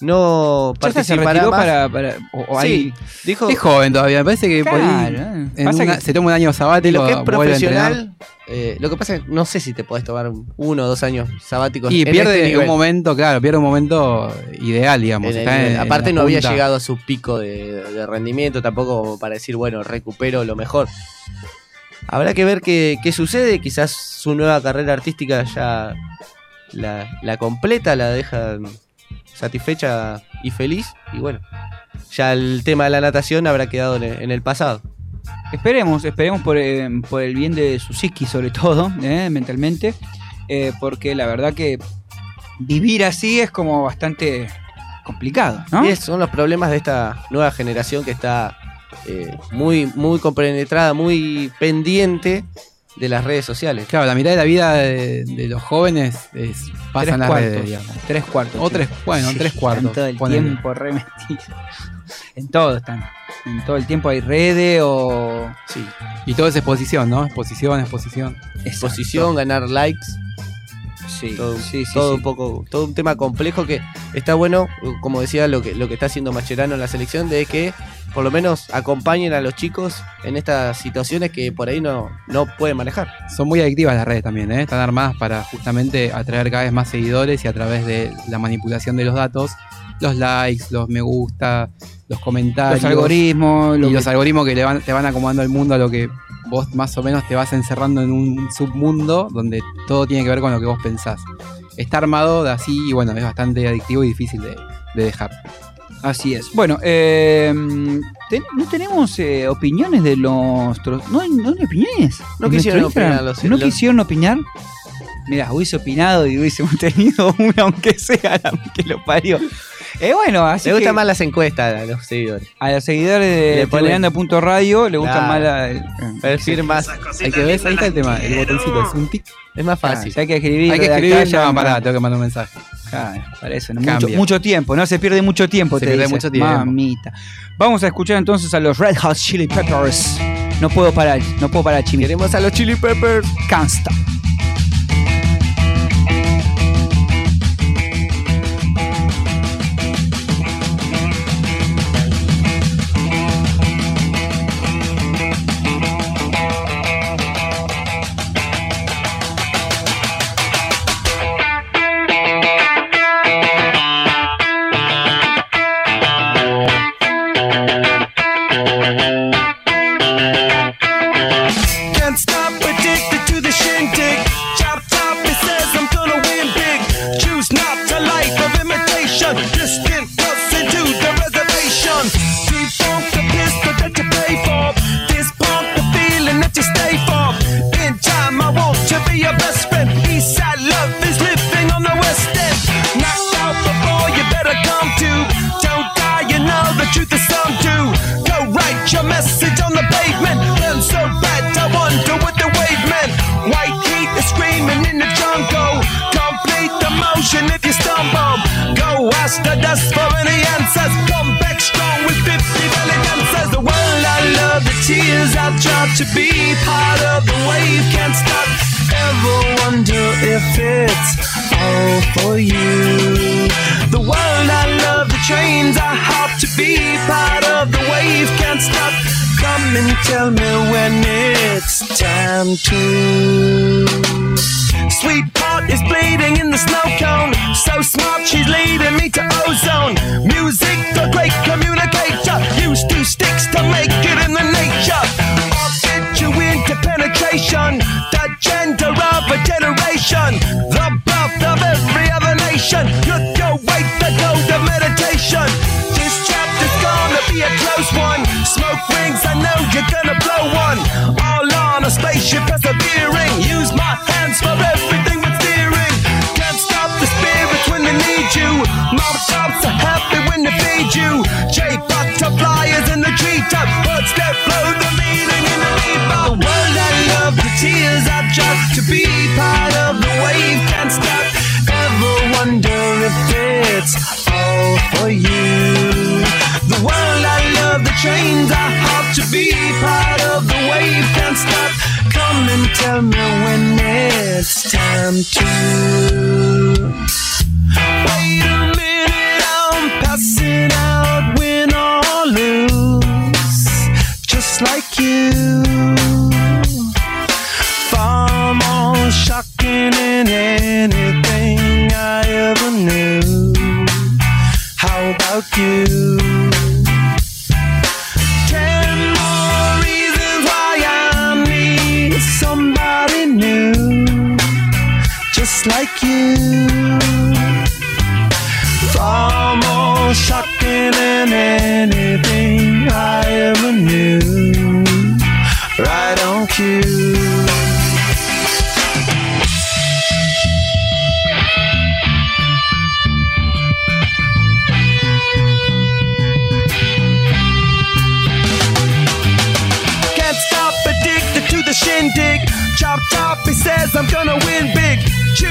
no
se
participará
retiró
más.
para- para- o- o
sí, dijo
Es joven todavía, me parece que por ahí
Claro, eh.
en
Pasa
una-
que-
se toma un año sabático.
lo que es profesional, eh, lo que pasa es que no sé si te podés tomar uno o dos años sabáticos.
Y
en
pierde
este nivel.
un momento, claro, pierde un momento ideal, digamos.
En el
en-
Aparte no había llegado a su pico de, de rendimiento tampoco para decir, bueno, recupero lo mejor. Habrá que ver qué, qué sucede, quizás su nueva carrera artística ya la, la completa, la deja satisfecha y feliz. Y bueno, ya el tema de la natación habrá quedado en el, pasado.
Esperemos, esperemos por, eh, por el bien de su psiqui sobre todo, eh, mentalmente, eh, porque la verdad que vivir así es como bastante complicado, ¿no?
Son los problemas de esta nueva generación que está eh, muy, muy compenetrada, muy pendiente de las redes sociales.
Claro, la mitad de la vida de, de los jóvenes es, pasa
Tres
en las
cuartos,
redes, digamos.
Tres cuartos.
O tres, bueno,
Sí,
tres cuartos.
están todo el tiempo remetidos. En todo están. En todo el tiempo hay redes o.
Sí.
Y todo es exposición, ¿no? Exposición, exposición.
Exposición, ganar likes.
Sí,
todo,
sí, sí,
todo
sí.
un poco, todo un tema complejo que está bueno, como decía lo que, lo que está haciendo Macherano en la selección, de que por lo menos acompañen a los chicos en estas situaciones que por ahí no, no pueden manejar.
Son muy adictivas las redes también, ¿eh? Están armadas para justamente atraer cada vez más seguidores y a través de la manipulación de los datos, los likes, los me gusta, los comentarios.
Los algoritmos,
Y
lo
los algoritmos que le van, te van acomodando el mundo a lo que vos más o menos te vas encerrando en un submundo donde todo tiene que ver con lo que vos pensás. Está armado de así y bueno, es bastante adictivo y difícil de, de dejar.
Así es. Bueno, eh, ten- no tenemos eh, opiniones de los. tro- No, hay- no hay opiniones.
No quisieron opinar los-
¿No
los-
quisieron opinar? Mira, hubiese opinado y hubiésemos tenido una, aunque sea la que lo parió. Eh, bueno, así
Le gustan más las encuestas a los seguidores.
a los seguidores de
Le ponen-
Telegranda.radio le gusta
Claro.
más la.
Para decir más.
Hay que ver, ahí está el tema. El botoncito es un tic.
Es más
Ah,
fácil.
si hay que escribir.
Hay que escribir,
ya
pará, tengo que mandar un mensaje.
Claro, para eso, ¿no? mucho, mucho tiempo, ¿no? Se pierde mucho tiempo.
Se
te
pierde
dice.
mucho tiempo.
Mamita. Vamos a escuchar entonces a los Red Hot Chili Peppers. No puedo parar, no puedo parar, Chimi.
Queremos a los Chili Peppers.
Can't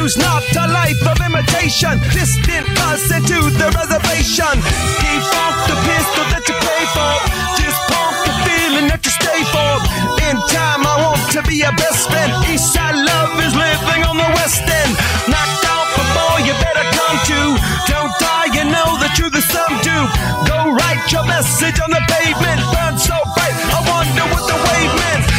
Choose not a life of imitation. Distant us into the reservation. Defunct the pistol that you pay for. Just pump the feeling that you stay for. In time, I want to be your best friend. Eastside love is living on the west end. Knocked out before you better come to. Don't die, you know the truth is some do. Go write your message on the pavement. Burn so bright, I wonder what the wave meant.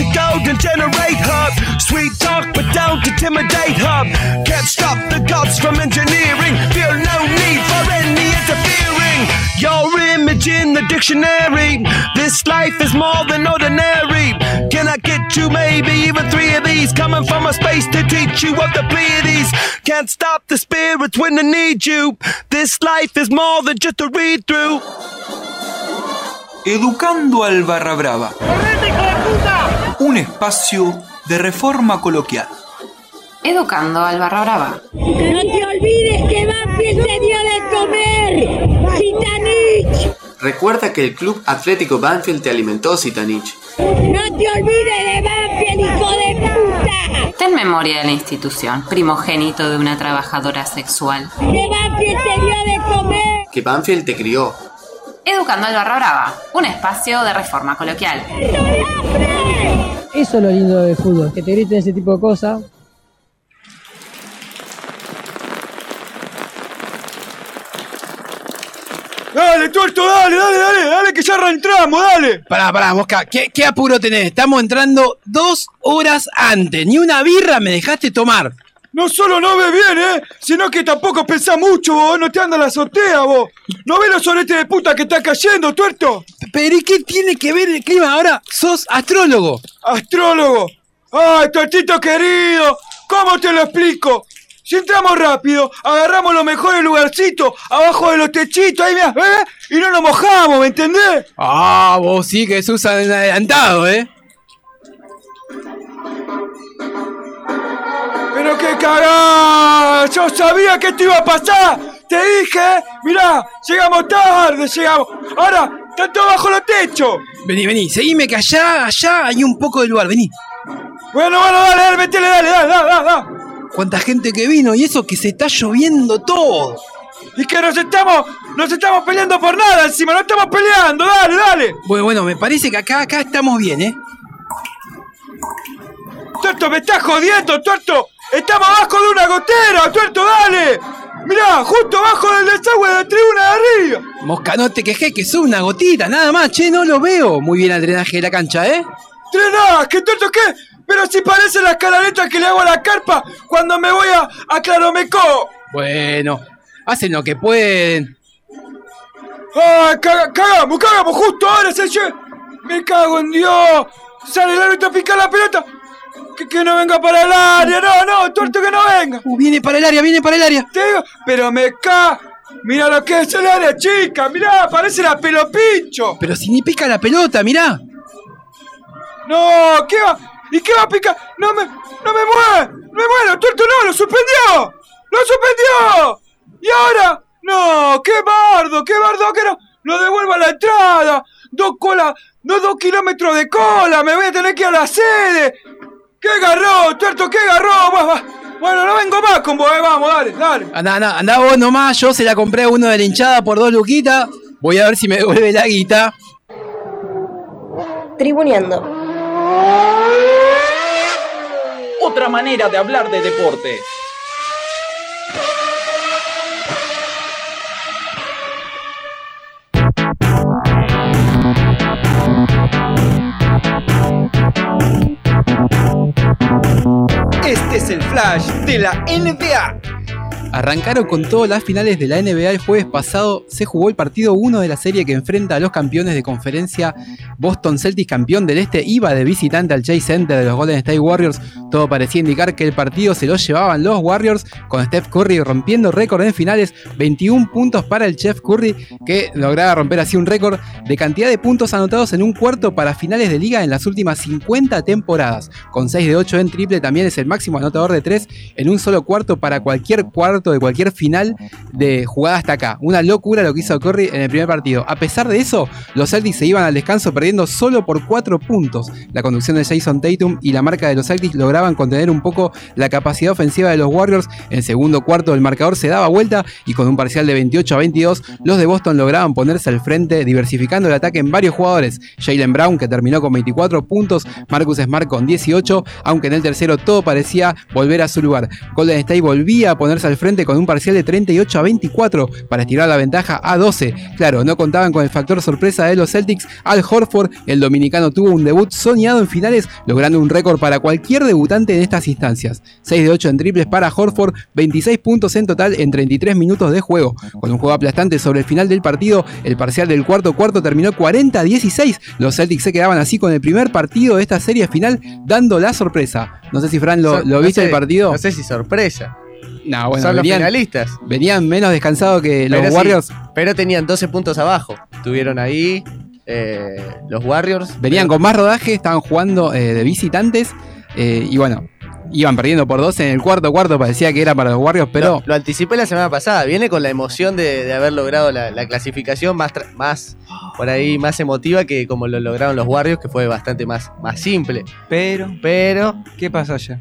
Kickstart the golden generate hub. Sweet talk, but don't intimidate hub. Can't stop the gods from engineering. Feel no need for any interfering. Your image in the dictionary. This life is more than ordinary. Can I get you maybe even three of these? Coming from a space to teach you of the Pleiades. Can't stop the spirits when they need you. This life is more than just a read through.
Educando al Barra Brava. Un espacio de reforma coloquial. Educando al Barra Brava.
No te olvides que Banfield te dio de comer. Citanich.
Recuerda que el Club Atlético Banfield te alimentó, Citanich.
No te olvides de Banfield, hijo de puta.
Ten memoria de la institución, primogénito de una trabajadora sexual.
Que Banfield te dio de comer.
Que Banfield te crió.
Educando al Barra Brava, un espacio de reforma coloquial.
Eso es lo lindo del fútbol, que te griten ese tipo de cosas.
Dale, tuerto, dale, dale, dale, dale, que ya reentramos, dale.
Pará, pará, Mosca, ¿qué, qué apuro tenés? Estamos entrando dos horas antes. Ni una birra me dejaste tomar.
No solo no ves bien, ¿eh? Sino que tampoco pensás mucho, vos. No te anda la azotea, vos. ¿No ves los soletes de puta que está cayendo, tuerto?
Pero ¿y qué tiene que ver el clima ahora? Sos astrólogo.
¡Astrólogo! ¡Ay, tuertito querido! ¿Cómo te lo explico? Si entramos rápido, agarramos los mejores lugarcitos, abajo de los techitos, ahí mirá, ¿eh? Y no nos mojamos, ¿me entendés?
Ah, vos sí que sos adelantado, ¿eh?
¡Pero qué cagada! ¡Yo sabía que esto iba a pasar! ¡Te dije! Mirá, llegamos tarde, llegamos. Ahora, están todos bajo los techos.
Vení, vení, seguime que allá, allá hay un poco de lugar, vení.
Bueno, bueno, dale, dale, metele, dale, dale, dale, dale. dale.
Cuánta gente que vino y eso que se está lloviendo todo.
Y que nos estamos, nos estamos peleando por nada encima, no estamos peleando, dale, dale.
Bueno, bueno, me parece que acá, acá estamos bien, ¿eh?
Tuerto, me estás jodiendo, tuerto. Estamos abajo de una gotera, tuerto, dale. Mirá, justo abajo del desagüe de la tribuna de arriba.
Mosca, no te quejé que sos una gotita, nada más, che, no lo veo. Muy bien el drenaje de la cancha, ¿eh?
¿Drenaje? ¿Tuerto qué? Pero si parece la escalareta que le hago a la carpa cuando me voy a, a Claromecó.
Bueno, hacen lo que pueden.
¡Ah, caga- cagamos, cagamos! Justo ahora se lle- ¡Me cago en Dios! ¡Sale el árbitro a picar la pelota! Que, que no venga para el área, no, no, tuerto que no venga.
Uh, viene para el área, viene para el área.
Te digo, pero me ca... Mira lo que es el área chica, mirá, parece la pelopincho.
Pero si ni pica la pelota, mirá.
No, ¿qué va? ¿Y qué va a picar? No me, no me mueve, no me mueve, tuerto no, lo suspendió, lo suspendió. ¿Y ahora? No, qué bardo, qué bardo que no, lo devuelvo a la entrada. Dos colas, no dos kilómetros de cola, me voy a tener que ir a la sede. ¡Qué garrón, tuerto, qué garrón! Va, va. Bueno, no vengo más con vos, eh, vamos, dale, dale.
Andá, andá, andá vos nomás, yo se la compré a uno de la hinchada por dos luquitas. Voy a ver si me devuelve la guita.
Tribuneando.
Otra manera de hablar de deporte.
Este es el flash de la NBA.
Arrancaron con todas las finales de la NBA el jueves pasado. Se jugó el partido 1 de la serie que enfrenta a los campeones de conferencia. Boston Celtics, campeón del este, iba de visitante al Chase Center de los Golden State Warriors. Todo parecía indicar que el partido se lo llevaban los Warriors, con Steph Curry rompiendo récord en finales. 21 puntos para el Chef Curry, que lograba romper así un récord de cantidad de puntos anotados en un cuarto para finales de liga en las últimas 50 temporadas. Con 6 de 8 en triple, también es el máximo anotador de 3 en un solo cuarto para cualquier cuarto de cualquier final de jugada hasta acá. Una locura lo que hizo Curry en el primer partido. A pesar de eso, los Celtics se iban al descanso perdiendo solo por 4 puntos. La conducción de Jason Tatum y la marca de los Celtics lograban contener un poco la capacidad ofensiva de los Warriors. En segundo cuarto el marcador se daba vuelta y con un parcial de 28 a 22, los de Boston lograban ponerse al frente, diversificando el ataque en varios jugadores. Jalen Brown, que terminó con 24 puntos, Marcus Smart con 18, aunque en el tercero todo parecía volver a su lugar. Golden State volvía a ponerse al frente con un parcial de 38 a 24 para estirar la ventaja a 12. Claro, no contaban con el factor sorpresa de los Celtics. Al Horford, el dominicano tuvo un debut soñado en finales, logrando un récord para cualquier debutante en estas instancias. 6 de 8 en triples para Horford, 26 puntos en total en 33 minutos de juego. Con un juego aplastante sobre el final del partido, el parcial del cuarto cuarto terminó 40 a 16. Los Celtics se quedaban así con el primer partido de esta serie final, dando la sorpresa. No sé si Fran lo, lo
no
viste
sé-
el partido.
No sé si sorpresa.
No, bueno,
Son los finalistas.
Venían menos descansados que los
sí,
Warriors.
pero tenían 12 puntos abajo. Estuvieron ahí eh, los Warriors.
Venían con más rodaje, estaban jugando eh, de visitantes. eh, y bueno, Iban perdiendo por dos en el cuarto cuarto, parecía que era para los Warriors, pero
Lo, lo anticipé la semana pasada. Viene con la emoción de, de haber logrado la, la clasificación más, más por ahí más emotiva que como lo lograron los Warriors, que fue bastante más, más simple.
Pero,
Pero,
¿qué pasa allá?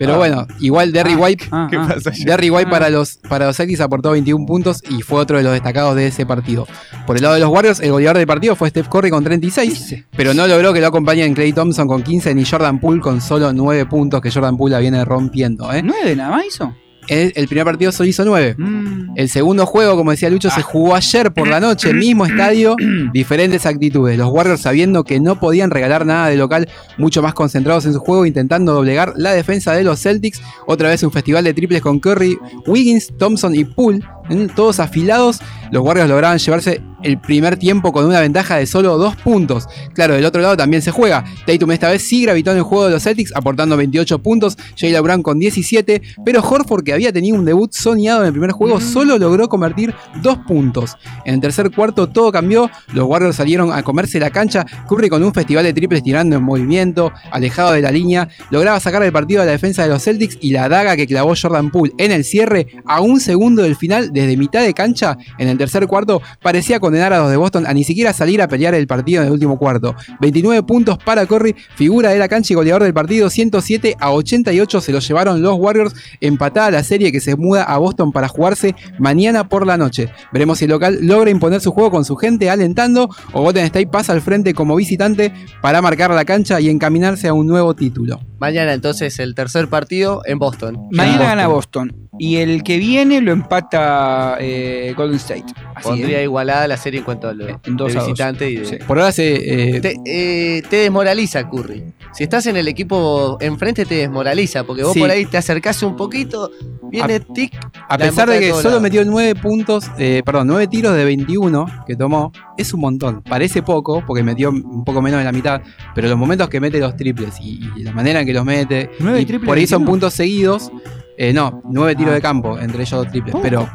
Pero
Ah.
bueno, igual Derry
Ah,
White,
ah,
¿qué pasa?
Derry White
Ah.
para los para los Celtics aportó 21 puntos y fue otro de los destacados de ese partido. Por el lado de los Warriors, el goleador del partido fue Steph Curry con 36, pero no logró que lo acompañen Clay Thompson con 15 ni Jordan Poole con solo 9 puntos que Jordan Poole la viene rompiendo. ¿eh?
¿Nueve nada más hizo?
El, primer partido solo hizo 9.
Mm.
El segundo juego, como decía Lucho, se jugó ayer por la noche, mismo estadio, diferentes actitudes. Los Warriors sabiendo que no podían regalar nada de local, mucho más concentrados en su juego, intentando doblegar la defensa de los Celtics. Otra vez un festival de triples con Curry, Wiggins, Thompson y Poole. Todos afilados. Los Warriors lograban llevarse el primer tiempo con una ventaja de solo dos puntos. Claro, del otro lado también se juega. Tatum esta vez sí gravitó en el juego de los Celtics, aportando 28 puntos. Jayla Brown con 17, pero Horford, que había tenido un debut soñado en el primer juego, solo logró convertir dos puntos. En el tercer cuarto todo cambió. Los Warriors salieron a comerse la cancha. Curry con un festival de triples tirando en movimiento, alejado de la línea, lograba sacar el partido a la defensa de los Celtics y la daga que clavó Jordan Poole en el cierre a un segundo del final desde mitad de cancha en el tercer cuarto parecía condenar a los de Boston a ni siquiera salir a pelear el partido en el último cuarto. 29 puntos para Curry, figura de la cancha y goleador del partido, 107 a 88 se lo llevaron los Warriors, empatada la serie que se muda a Boston para jugarse mañana por la noche. Veremos si el local logra imponer su juego con su gente alentando o Golden State pasa al frente como visitante para marcar la cancha y encaminarse a un nuevo título.
mañana entonces el tercer partido en Boston.
Mañana
Boston.
gana Boston. Y el que viene lo empata eh, Golden State. Así,
Pondría
¿eh?
igualada la serie en cuanto a lo
En dos
de
a dos.
visitante y de-
Sí.
Por ahora se... eh,
Te, eh, te desmoraliza Curry. Si estás en el equipo enfrente te desmoraliza, porque vos
Sí.
por ahí te acercás un poquito, viene tic.
A pesar de que solo metió 9 puntos, eh, perdón, 9 tiros de 21 que tomó, es un montón. Parece poco, porque metió un poco menos de la mitad, pero los momentos que mete los triples y, y la manera en que los mete,
¿Nueve
y
triples
por ahí son
21?
puntos seguidos, eh, no, 9 tiros
Ah.
de campo, entre ellos dos triples,
¿Cómo?
pero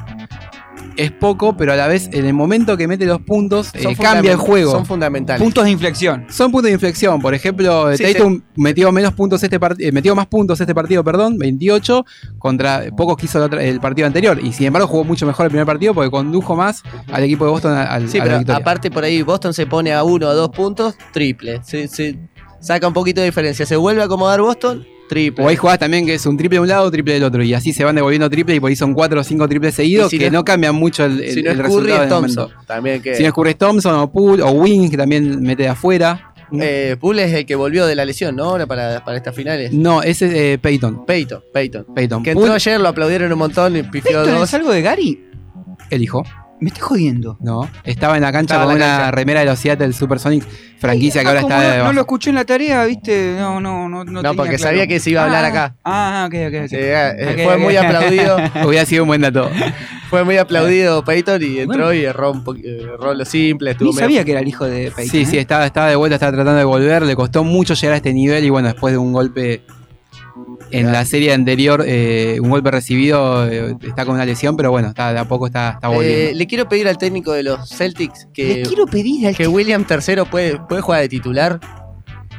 es poco, pero a la vez en el momento que mete los puntos, eh, cambia el juego.
Son fundamentales.
Puntos de inflexión.
Son puntos de inflexión. Por ejemplo,
Sí,
Tatum metió menos puntos este partido, metió más puntos este partido, perdón, 28 contra pocos que hizo el, otro- el partido anterior. Y sin embargo jugó mucho mejor el primer partido porque condujo más al equipo de Boston al,
Sí,
a la
pero
victoria.
aparte por ahí Boston se pone a uno o dos puntos, triple. Se, se saca un poquito de diferencia. Se vuelve a acomodar Boston, triple.
O hay jugadas también que es un triple de un lado, triple del otro. Y así se van devolviendo triple y por ahí son 4 o 5 triples seguidos
si
que
no-
no, cambian mucho el, el,
si no
el
es Curry,
resultado
es Thompson. También que.
Si no es Curry es Thompson o Poole o Wings que también mete de afuera.
eh, Poole es el que volvió de la lesión, ¿no? Ahora para, para estas finales.
No, ese es eh, Peyton.
Peyton, Peyton.
Peyton.
Que entró
Poole,
ayer, lo aplaudieron un montón y pifió
¿Esto
dos.
es algo de Gary?
el hijo.
Me estoy jodiendo.
No, estaba en la cancha
Estaba
con
la
una
cancha.
remera de los Seattle Supersonics, franquicia que
Ah,
ahora está
no, no lo escuché en la tarea, viste. No, no, no. No,
No,
tenía
porque
claro.
sabía que se iba a hablar
Ah,
acá.
Ah, ok, ok, ok.
Sí, eh, fue muy aplaudido.
Hubiera sido un buen dato.
Fue muy aplaudido Peyton y entró
Bueno.
y erró, un eh, erró lo simple. Estuvo
Ni
medio-
sabía que era el hijo de Peyton.
Sí, sí,
¿eh?
estaba, estaba de vuelta, estaba tratando de volver, le costó mucho llegar a este nivel y bueno, después de un golpe en la serie anterior, eh, un golpe recibido, eh, está con una lesión, pero bueno, está, de a poco está, está volviendo.
Eh, le quiero pedir al técnico de los Celtics que,
Le quiero pedir al
que William III puede, puede jugar de titular.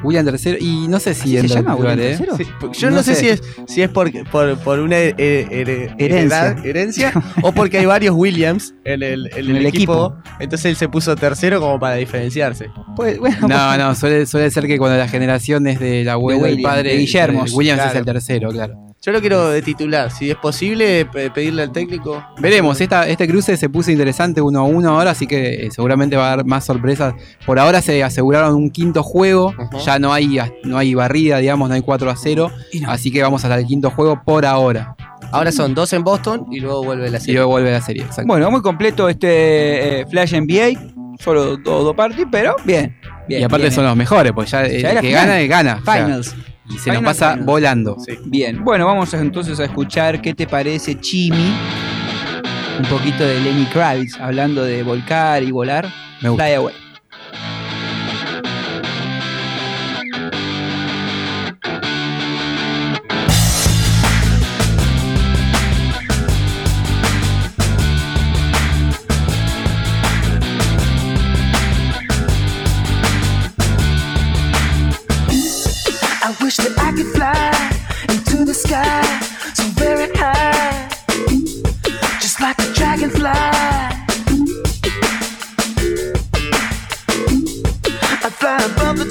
William tercero, y no sé si
¿Así se llama, William
eh.
Sí, porque yo no,
No
sé,
sé.
si es si es por, por, por una her- her-
Herencia.
heredad- herencia o porque hay varios Williams en el, en el
En el
equipo. Entonces él se puso tercero como para diferenciarse.
Pues, bueno,
No, no, suele, suele ser que cuando la generación es del abuelo
De
del
William,
padre,
de Guillermo,
eh, Williams
claro.
es el tercero, claro.
Yo lo quiero de titular. Si es posible, pe- pedirle al técnico.
Veremos, esta, este cruce se puso interesante uno a uno ahora, así que eh, seguramente va a haber más sorpresas. Por ahora se aseguraron un quinto juego, ya no hay, no hay barrida, digamos, no hay 4 a 0,
Y no.
así que vamos hasta el quinto juego por ahora.
Ahora son dos en Boston y luego vuelve la
Y
serie.
luego vuelve la serie, exacto.
Bueno, muy completo este eh, Flash NBA. Solo dos dos partidos, pero bien. bien
y aparte
bien,
son los mejores, pues ya, el
Ya
que
final.
gana, gana. o sea,
Finals.
Y se
Final,
nos pasa volando.
Sí.
Bien, bueno, vamos entonces a escuchar qué te parece Chimi. Un poquito de Lenny Kravitz hablando de volcar y volar.
Me gusta.
Fly away.
Could fly into the sky, so very high, just like a dragonfly. I fly above the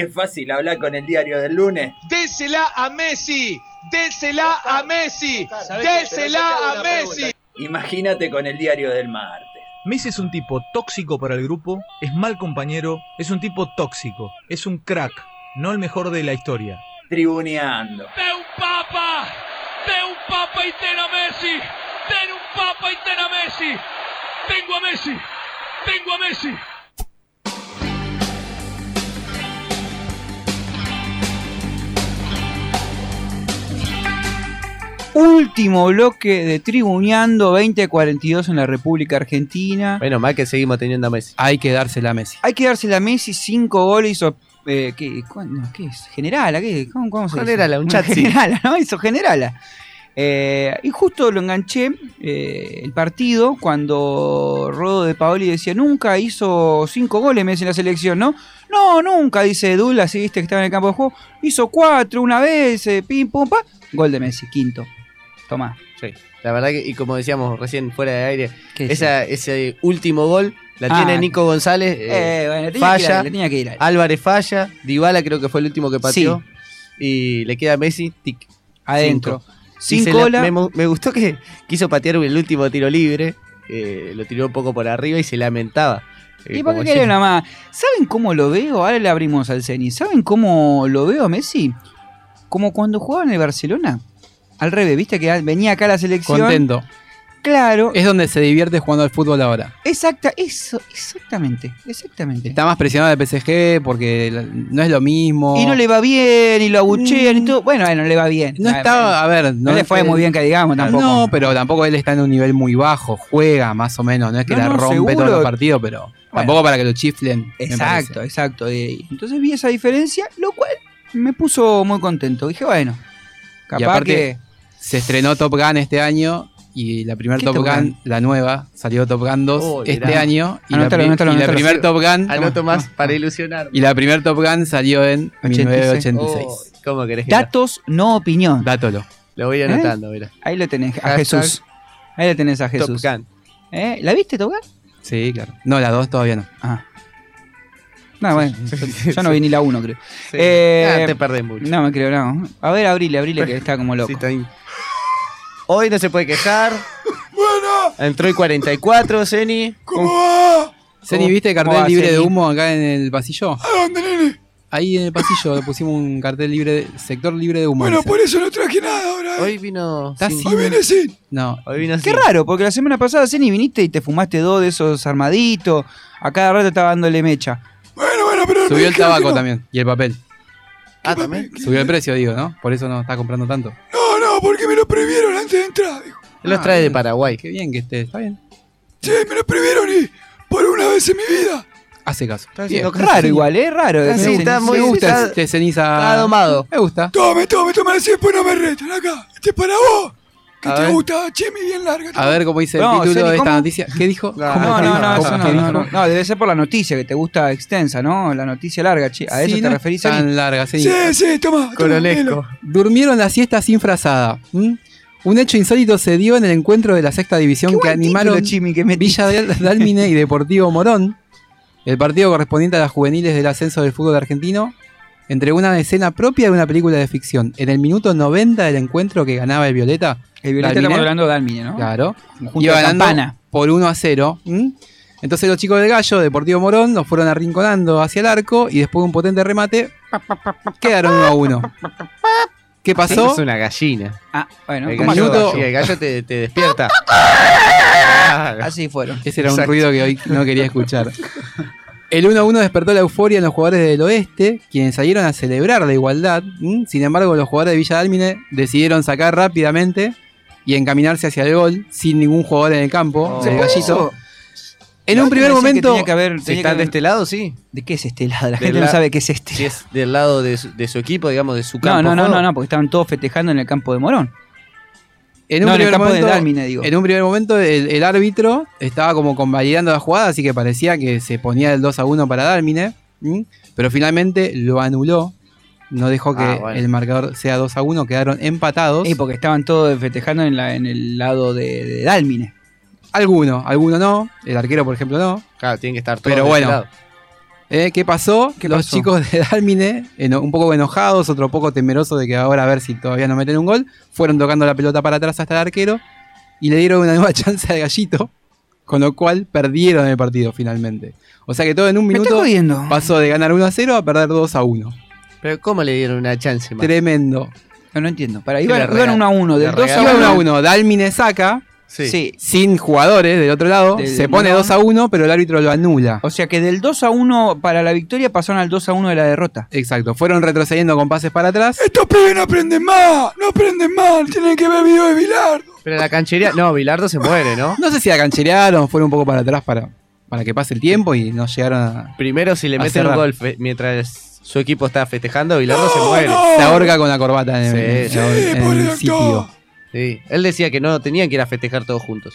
Es fácil hablar con el diario del lunes.
Désela a Messi. Désela a Messi. Désela a Messi.
Imagínate con el diario del martes.
Messi es un tipo tóxico para el grupo, es mal compañero, es un tipo tóxico, es un crack, no el mejor de la historia.
Tribuneando.
¡De un papa! ¡De un papa y ten a Messi! ¡Den un papa y ten a Messi! ¡Tengo a Messi! ¡Tengo a Messi!
Último bloque de Tribuneando 2042 en la República Argentina.
Menos mal que seguimos teniendo a Messi.
Hay que dársela a Messi.
Hay que dársela a Messi, cinco goles hizo. Eh, ¿qué, cuándo? ¿Qué es? Generala, ¿qué? ¿Cómo, cómo se?
Generala, un chatsi.
Generala, ¿no? Hizo Generala. Eh, y justo lo enganché eh, el partido cuando Rodo de Paoli decía, nunca hizo cinco goles Messi en la selección, ¿no? No, nunca, dice Dula, así viste que estaba en el campo de juego. Hizo cuatro una vez, eh, pim, pum, pa. Gol de Messi, quinto. Tomá.
Sí. La verdad que, y como decíamos recién fuera de aire,
¿Qué
esa, ese último gol la
Ah,
tiene Nico González. eh,
Eh, bueno, tenía que ir a-
falla.
le tenía que ir a él.
Álvarez falla. Dybala creo que fue el último que pateó. Y le queda a Messi, tic.
Adentro.
cinco.
Sin cola.
me, gustó que quiso patear el último tiro libre. eh, lo tiró un poco por arriba y se lamentaba. Eh,
¿Y por qué querés nada más? ¿Saben cómo lo veo? Ahora le abrimos al Ceni. ¿Saben cómo lo veo a Messi? Como cuando jugaba en el Barcelona. Al revés, viste que venía acá a la selección.
Contento.
Claro.
Es donde se divierte jugando al fútbol ahora.
Exacta, eso, exactamente, exactamente.
Está más presionado el PSG porque no es lo mismo.
Y no le va bien, y lo abuchean y todo. Bueno, bueno, no le va bien.
No
Ah,
estaba, a ver,
no le fue muy bien que digamos tampoco.
No, pero tampoco él está en un nivel muy bajo, juega más o menos, no es que
No,
la
no,
rompe
seguro.
todos los partidos, pero tampoco para que lo chiflen.
Exacto, exacto. Entonces vi esa diferencia, lo cual me puso muy contento. Dije, bueno, capaz
aparte,
que.
Se estrenó Top Gun este año y la primer
¿Qué
Top,
Top
Gun,
Gun?
la nueva, salió Top Gun 2
Oh,
este
mirá.
año y,
Anótalo,
la,
anótalo,
y la
anótalo.
primer Top Gun
Anoto más para ilusionar.
y la primer Top Gun salió en 1986.
Oh, ¿Cómo querés que
Datos, no opinión.
Dátolo.
Lo voy anotando, mira.
Ahí lo tenés, a
Hashtag
Jesús. Ahí lo tenés a Jesús.
Top Gun.
¿Eh? ¿La viste, Top Gun?
Sí, claro. No, la 2 todavía no.
Ah. No, bueno, yo, yo no vi ni la 1, creo.
Sí.
Eh,
Ah, te perdés mucho.
No me creo, no. A ver, abrile, abrile, que está como loco.
Sí, está ahí. Hoy no se puede quejar. Bueno. Entró el 44, Zeni.
¿Cómo va?
Ceni, ¿viste el cartel
va,
libre de humo acá en el pasillo?
¿A dónde, nene?
Ahí en el pasillo le pusimos un cartel libre, de- sector libre de humo.
Bueno, por eso no traje nada ahora. ¿eh?
Hoy vino.
Está
sin-
sin-
Hoy viene sin.
No,
Hoy vino
Qué
sin.
raro, porque la semana pasada, Ceni, viniste y te fumaste dos de esos armaditos. A cada rato estaba dándole mecha.
Bueno, bueno, pero.
subió el tabaco
no.
también y el papel.
Ah, también.
Subió el precio, digo, ¿no? Por eso no está comprando tanto.
No, no, porque me lo prohibieron antes de entrar. dijo.
Él los
Ah,
trae de
bien.
Paraguay.
Qué bien que esté, está bien.
Sí, me lo prohibieron y por una vez en mi vida.
Hace caso.
Está
Raro igual, ¿eh? Raro.
Ah, sí, está muy-
Me gusta
está-
este ceniza.
está domado.
Me gusta.
Tome, tome, tome así después no me retan acá. Este es para vos. Que
A
te
ver.
gusta, Chemi, bien larga.
A ver cómo dice el título de esta
¿cómo?
noticia. ¿Qué dijo?
No,
¿Cómo
No, no,
dijo?
no,
¿Cómo
eso
que
no, no,
dijo?
no, no, debe ser por la noticia, que te gusta extensa, ¿no? La noticia larga, chi- ¿a
Sí,
eso te referís?
Tan larga, Ceni.
Sí, sí, toma.
Coronesco.
Durmieron la siesta sin frazada. Un hecho insólito se dio en el encuentro de la sexta división que animaron
título, Chimi, que.
Villa Dálmine y Deportivo Morón, el partido correspondiente a las juveniles del ascenso del fútbol argentino, entre una escena propia de una película de ficción. En el minuto 90 del encuentro que ganaba el Violeta,
El Violeta
Dalmine,
estamos hablando de Dalmine, ¿no?
claro, iba ganando
Campana.
por 1 a 0. ¿m? Entonces los chicos del Gallo, Deportivo Morón, nos fueron arrinconando hacia el arco y después de un potente remate, quedaron 1 a 1. ¿Qué
Eso
pasó?
es una gallina.
Ah, bueno,
El
¿cómo
gallo, sí, el gallo te, te despierta.
Así fueron.
Ese era un
Exacto.
ruido que hoy no quería escuchar. El 1 a 1 despertó la euforia en los jugadores del oeste, quienes salieron a celebrar la igualdad. Sin embargo, los jugadores de Villa Dálmine decidieron sacar rápidamente y encaminarse hacia el gol sin ningún jugador en el campo.
Oh. ¿Se
gallito. En un primer
pensé que
momento,
tenía que haber- tenía que
de este lado, sí.
¿De qué es este lado? La
Del
gente no sabe qué es este.
Si es del lado de su, de su equipo, digamos, de su
No,
campo.
no, no,
juego.
no, no, porque estaban todos festejando en el campo de Morón.
En un
no, en el
primer
de
momento,
Dálmine, digo.
en un primer momento el, el árbitro estaba como convalidando la jugada, así que parecía que se ponía el 2 a 1 para Dálmine, pero finalmente lo anuló. No dejó que
Ah, bueno.
el marcador sea 2 a 1, quedaron empatados.
Sí, porque estaban todos festejando en, la, en el lado de, de Dálmine.
Alguno, alguno no. El arquero, por ejemplo, no.
Claro, tienen que estar todos
Pero bueno.
lado.
Eh, ¿Qué pasó?
¿Qué
Los
pasó?
chicos de Dálmine, eno- un poco enojados, otro poco temerosos de que ahora a ver si todavía no meten un gol, fueron tocando la pelota para atrás hasta el arquero y le dieron una nueva chance al gallito, con lo cual perdieron el partido finalmente. O sea que todo en un minuto pasó de ganar 1 a 0 a perder 2 a 1.
Pero ¿cómo le dieron una chance más?
Tremendo.
No, no entiendo. Para, iban, iban 1 a 1. Del
le
2 a
regalan-
Iba 1 a
1.
1, Dálmine saca,
Sí.
Sí.
sin jugadores del otro lado,
Del-
se pone
no.
2 a 1, pero el árbitro lo anula.
O sea que del 2 a 1 para la victoria pasaron al 2 a 1 de la derrota.
Exacto, fueron retrocediendo con pases para atrás.
Estos pibes no aprenden más. No aprenden más. Tienen que ver video de Bilardo.
Pero la canchería. No, Bilardo se muere, ¿no?
No sé si la cancherearon, fueron un poco para atrás para, para que pase el tiempo y no llegaron a.
Primero, si le meten un gol mientras su equipo está festejando, Bilardo se
No,
muere.
no.
Se ahorca con la corbata en el,
Sí,
en el- en sitio.
Sí. Él decía que no tenían que ir a festejar todos juntos.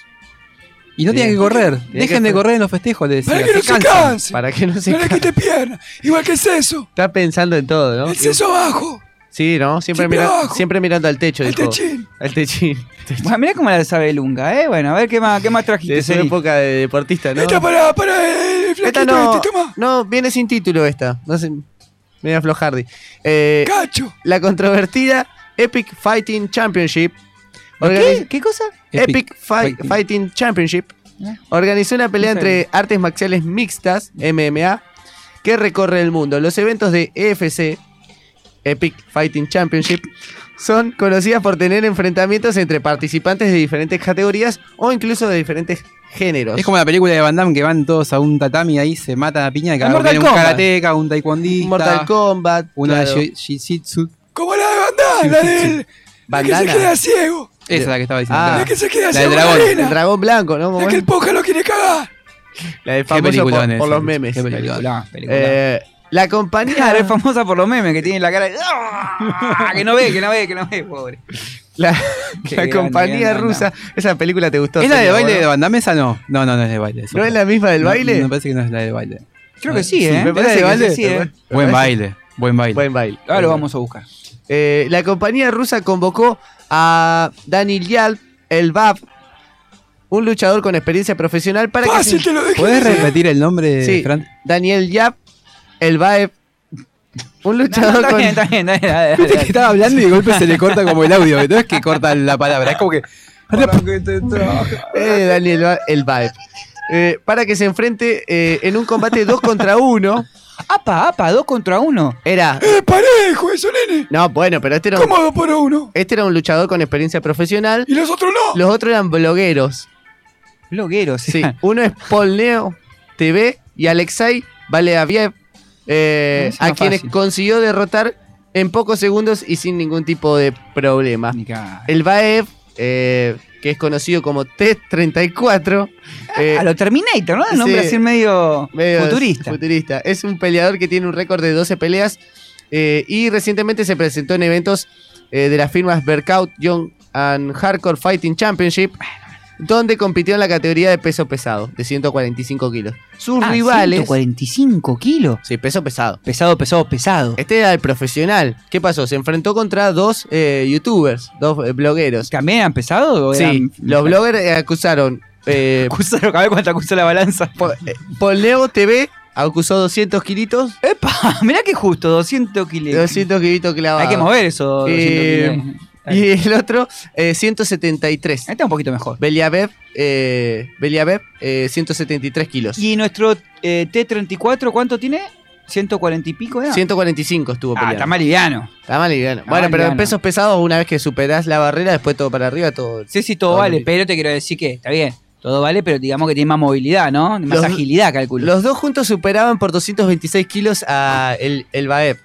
Y no
Sí.
tienen que correr. Dejen
que-
de correr en los festejos, le decía.
Para que no se canse.
Para que no se
le
ca-
quite pierna. Igual que el seso.
Está pensando en todo, ¿no?
El seso abajo.
Sí, ¿no? Siempre,
Siempre
mira- siempre mirando al techo.
El
dijo.
techín.
Al techín.
Bueno, mirá cómo la sabe Lunga, ¿eh? Bueno, a ver qué más, qué más trajiste.
De su
Ceni?
época de deportista, ¿no?
Esta para, para el flaquito
Esta no,
este, toma.
no, viene sin título esta. No sé, media flojardi. Eh,
Cacho.
la controvertida Epic Fighting Championship.
¿Qué?
organiz-
¿Qué cosa?
Epic,
Epic
Fight-
Fighting.
Fighting Championship
¿Eh?
organizó una pelea
No
entre artes marciales mixtas, MMA, que recorre el mundo. Los eventos de EFC, Epic Fighting Championship, son conocidas por tener enfrentamientos entre participantes de diferentes categorías o incluso de diferentes géneros.
Es como la película de Van Damme que van todos a un tatami y ahí se matan a piña. Cada uno
Mortal
tiene un karateca, un taekwondista.
Mortal Kombat.
Una
claro.
shitsitsu.
Como la de Bandana, la del. Que se queda ciego.
Esa es la que estaba diciendo.
Ah.
La que se queda
La del dragón.
arena.
El dragón blanco, ¿no?
La que el poja lo quiere cagar.
La de famoso por, los memes.
qué peliculón.
Película, película.
Eh, la compañía.
Claro, es famosa por los memes que tiene la cara de. ¡Ah! Que no ve, que no ve, que no ve, pobre.
La, compañía
grande,
rusa. Esa película te gustó.
¿Es la de baile de Van Damme esa no? No, no, no es de baile.
¿No es la misma del
No,
baile?
Me parece que no es la de baile.
Creo que sí, ¿eh?
me
¿Es
parece que
baile?
sí,
¿eh?
Buen baile, buen baile.
Buen baile.
Ahora lo vamos a buscar.
Eh, la compañía rusa convocó a Daniel Yal, el BAP, un luchador con experiencia profesional para que
Fácil,
se...
te lo dejé.
¿Puedes
decir.
repetir el nombre,
Sí,
Fran?
Daniel Yap, el BAEP, un
No, no,
luchador
está
con...
bien, está bien, está bien. dale, dale,
Viste
dale.
que estaba hablando y de golpe se le corta como el audio. No es que corta la palabra, es como que.
Eh, Daniel el BAEP. Eh, para que se enfrente eh, en un combate 2 contra 1.
Apa, apa, dos contra uno.
Era...
¡Eh, parejo eso, nene!
No, bueno, pero este era, un,
¿Cómo dos por uno?
este era un luchador con experiencia profesional.
¿Y los otros no?
Los otros eran blogueros.
Blogueros,
Sí, uno es Paul Neo TV y Alexei Valeaviev, eh, a quienes
fácil.
consiguió derrotar en pocos segundos y sin ningún tipo de problema. El Baev, eh, que es conocido como T-34, eh,
A lo Terminator, ¿no? El nombre
sí.
así medio,
medio
futurista.
futurista. Es un peleador que tiene un récord de 12 peleas eh, y recientemente se presentó en eventos eh, de las firmas Berkout Young and Hardcore Fighting Championship, donde compitió en la categoría de peso pesado, de 145 kilos. Sus
Ah,
rivales...
145 kilos.
Sí, peso pesado.
Pesado, pesado, pesado.
Este era el profesional. ¿Qué pasó? Se enfrentó contra dos eh, youtubers, dos eh, blogueros.
¿También eran pesados?
Sí,
eran-
los bloggers eh, acusaron. Eh,
Acusaron, a ver cuánto acusó la balanza.
Po- eh, Polneo TV acusó 200 kilitos.
¡Epa! Mirá que justo, 200 kilos.
200 kilitos clavados.
Hay que mover eso. 200
Eh,
kilos.
Y el otro, eh, 173.
Ahí está un poquito mejor.
Beliabev, eh, Beliabev, eh, 173 kilos.
¿Y nuestro eh, T-34 cuánto tiene? ¿140 y pico era?
145 estuvo
Ah,
peleando.
está más liviano.
Está mal liviano.
Está
Bueno, pero en pesos pesados, una vez que superás la barrera, después todo para arriba, todo.
Sí, sí, todo
todo
vale, pero te quiero decir que está bien. Todo vale, pero digamos que tiene más movilidad, ¿no? Más
Los-
agilidad, calculo.
Los dos juntos superaban por 226 kilos a el, el Baev.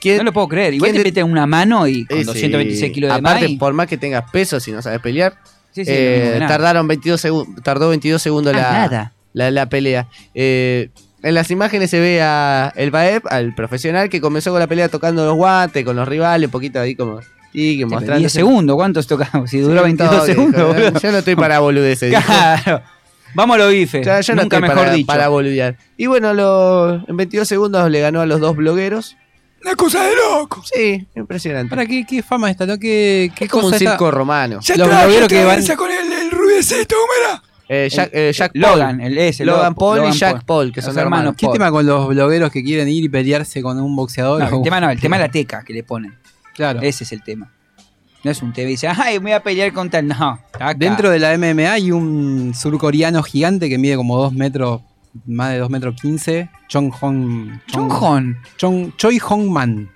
¿Quién-
no lo puedo creer. Igual te meten una mano y con
Eh, sí.
226 kilos de.
Aparte, por más que tengas peso, si no sabes pelear,
Sí, sí,
eh, tardaron 22 segundos, tardó 22 segundos
Ah,
la, la, la pelea. Eh, en las imágenes se ve a el Baeb, al profesional, que comenzó con la pelea tocando los guantes con los rivales, un poquito ahí como... Y que mostrando
10 segundos, ¿cuántos tocamos? Si duró
Sí,
22
todo,
segundos.
Yo no estoy para boludeces.
Claro. Vamos a lo bife.
Ya, yo no estoy
mejor
para,
dicho.
para boludear. Y bueno, lo, en 22 segundos le ganó a los dos blogueros.
Una cosa de loco.
Sí, impresionante.
¿Para qué, qué fama está? ¿no? ¿Qué, qué
es como un
está?
circo romano.
Ya
Los blogueros que van-
con el, el rubiecito, ¿cómo era?
Eh, Jack, eh, Jack
Logan,
Paul.
el ese.
Logan Paul
Logan
y Jack Paul, que son
hermanos.
hermanos.
¿Qué
Paul.
tema con los blogueros que quieren ir y pelearse con un boxeador?
No, el tema no, el tema es la teca que le ponen.
Claro.
Ese es el tema. No es un TV y dice, ay, voy a pelear contra el. No. acá.
Dentro de la MMA hay un surcoreano gigante que mide como 2 metros, más de 2 metros 15. Chong Hong. Chong, Choi Hong Man.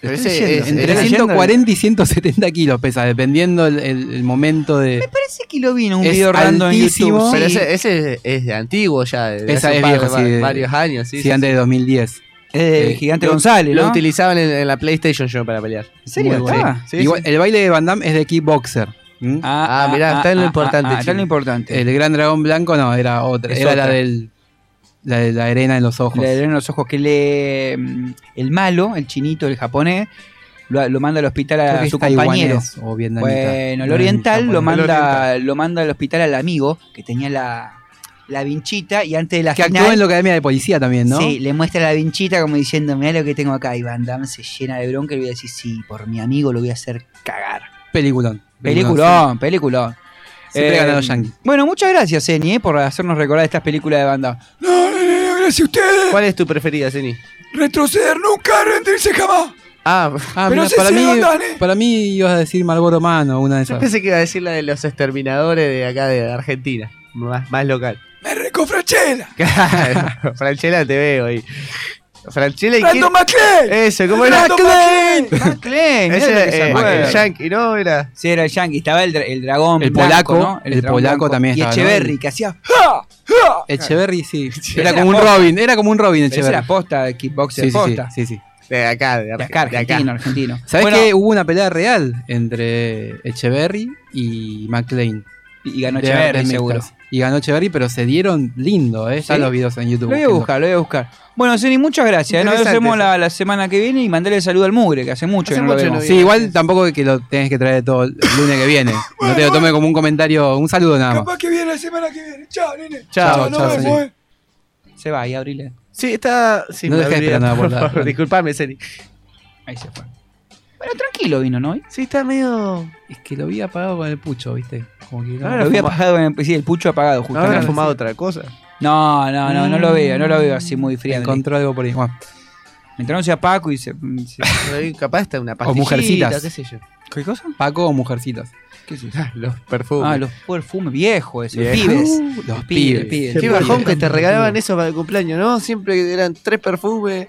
Ese es-
Entre
estoy leyendo.
140 y 170 kilos pesa, dependiendo el, el- el momento de.
Parece que lo vi en un
Es
video random en. YouTube.
Pero ese, ese es de antiguo ya. de
Esa
hace
es
par-
sí, de-
varios años. Sí,
Sí,
sí,
antes de 2010.
Es de
Eh,
Gigante
Lo-
González,
Lo
¿no?
utilizaban en, en la PlayStation yo para pelear.
¿En serio?
Muy bueno.
está?
Sí,
Igual,
sí.
El baile de Van Damme es de kickboxer. ¿m?
Ah, mirá, está en lo importante,
está en lo importante.
El gran dragón blanco no, era otra.
Es
era
otra.
la del. La de la arena en los ojos.
Le leen los ojos que le. mm, El malo, el chinito, el japonés, lo, lo manda al hospital a
que
su compañero.
o.
Bueno, el oriental lo manda, lo manda al hospital al amigo que tenía la, la vinchita y antes de la
Que
final.
actuó en la academia de policía también, ¿no?
Sí, le muestra la vinchita como diciendo, mira lo que tengo acá. Y Van Damme se llena de bronca y le voy a decir, sí, por mi amigo lo voy a hacer cagar.
Peliculón.
Peliculón, peliculón.
Siempre
Eh. Bueno, muchas gracias, Eni, eh, por hacernos recordar estas películas de Van Damme.
No, ustedes.
¿Cuál es tu preferida, Zeni?
Retroceder nunca, rendirse jamás.
Ah,
Ah,
Pero
mira,
sí
para, mí,
levantan, ¿eh?
para mí ibas a decir Malboro Mano, una de
yo
esas.
pensé que iba a decir la de los exterminadores de acá de Argentina. Más, más local.
Me recofrachela.
Claro, Franchella te veo ahí. Franchella y
Brandon? McLean.
Eso, ¿cómo era?
McLean.
McLean,
Ese
era el
eh, el Yankee, ¿no? Era.
Sí, era el Yankee. Estaba el, el dragón.
El
blanco,
polaco,
¿no?
el
dragón
polaco también
Y
estaba, ¿no?
Echeverry, que hacía. ¡Ja! ¡Ja!
Echeverry, sí. Era
era
como un. Robin, era como un Robin
ese
Echeverry.
era posta de kickboxer
Sí, sí, sí,
posta.
sí, sí.
De acá, de,
De acá,
de
argentino, argentino.
¿Sabes
Bueno,
que hubo una pelea real entre Echeverry y McLean?
Y ganó Echeverry, seguro.
mixtas. Y ganó Echeverry, pero se dieron lindo, ¿eh? Están
¿Sí?
los videos en YouTube.
Lo voy a buscar, lo voy a buscar. Bueno, Zeni, muchas gracias. ¿eh? Nos vemos la, la semana que viene y mandale saludo al Mugre, que hace mucho
Hace
que no
mucho
lo vemos.
Sí, igual tampoco es que lo tenés que traer todo el lunes que viene. No te lo tome como un comentario, un saludo nada más.
Capaz que viene la semana que viene. Chao, nene.
Chao,
nos
chao,
vemos, eh.
Se va ahí, abrile.
Sí, está. Sí,
No dejé
olvidé,
esperando a
por favor. Disculpame, Seni.
Ahí se fue. Bueno, tranquilo vino, ¿no?
Sí, está medio.
Es que lo vi apagado con el pucho, ¿viste? Como que no-
Ahora lo había apagado en el, sí, el pucho apagado, justo.
¿Habrá fumado otra cosa?
No, no, no, no lo veo, no lo veo así muy frío.
encontró algo por ahí. Bueno,
Mientras no sea Paco y se. se-
Pero Capaz está una
o
pastillita,
mujercitas.
qué sé yo.
¿Qué cosa?
Paco o mujercitas.
¿Qué es eso?
Ah, Los perfumes.
Ah, los perfumes viejos, esos
Viejos.
pibes.
Uh, los
pibes,
pibes.
Qué bajón que te regalaban eso para el cumpleaños, ¿no? Siempre eran tres perfumes.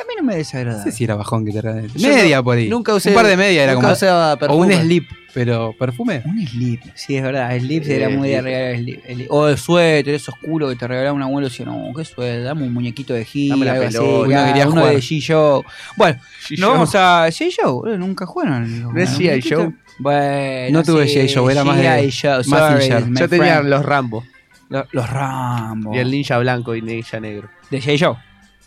A mí no me desagrada.
No sé si era bajón que te Media
no-
por ahí.
nunca usé-
Un par de media era como.
usaba
o un slip, pero perfume.
Un slip, sí, es verdad. El slip
Sí,
era muy de regalar el slip. El- O el suéter, esos culos que te regalaba un abuelo. Decía, no, qué suéter, dame un muñequito de Gil,
Dame la
algo así,
pelota.
uno,
Uno quería
uno
jugar.
de G-Show. Bueno,
G-Show.
nos vamos a G Show. Nunca jugaron.
¿No es? Joe?
Bueno,
No tuve. Joe, era más de-
my
Yo tenía los Rambo.
Los, Rambo.
Y el ninja blanco y ninja negro.
De G.I. Joe.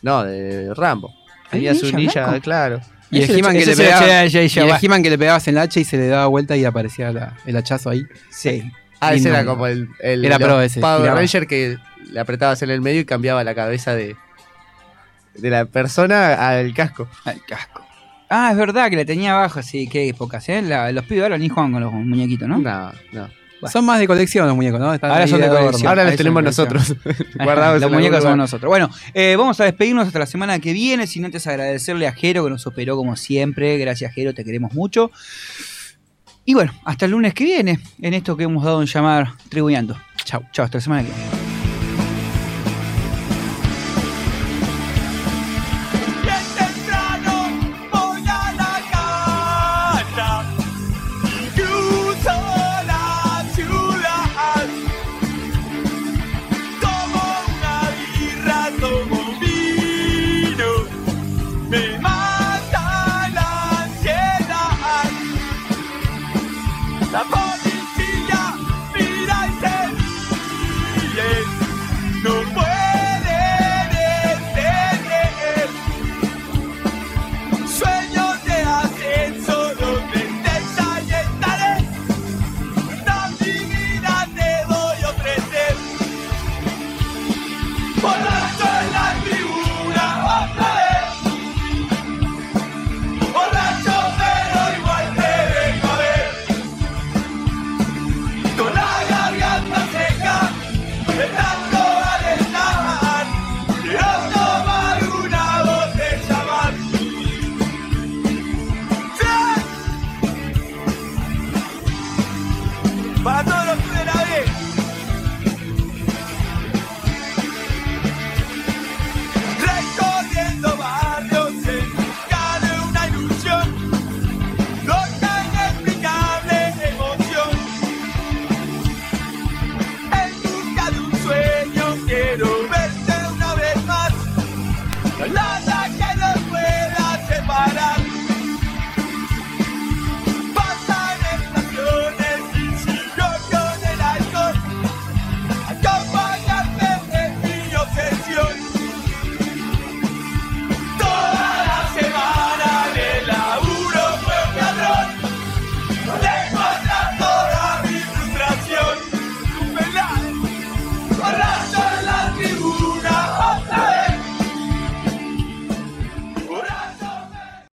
No, de Rambo.
¿Hay
Tenía su
ninja
claro.
Y el He-Man que, le pegaba, y el. He-Man que le pegabas en la hacha y se le daba vuelta y aparecía la- el hachazo ahí.
Sí.
Ah, ese
Lindo.
era como el, el
Era
los
pro ese,
Power. Ranger que le apretabas en el medio y cambiaba la cabeza de, de la persona al casco.
Al casco. Ah, es verdad que le tenía abajo, sí, qué épocas, ¿eh? La- los pibes ahora ni juegan con los muñequitos, ¿no?
No, no.
Son más de colección los muñecos, ¿no? Están
Ahora son de colección.
Ahora los tenemos nosotros. Guardados
Los muñecos somos nosotros. Bueno, eh, vamos a despedirnos hasta la semana que viene, sin antes agradecerle a Jero que nos operó como siempre. Gracias, Jero, te queremos mucho. Y bueno, hasta el lunes que viene, en esto que hemos dado en llamar Tribuñando. Chau, chau, hasta la semana que viene.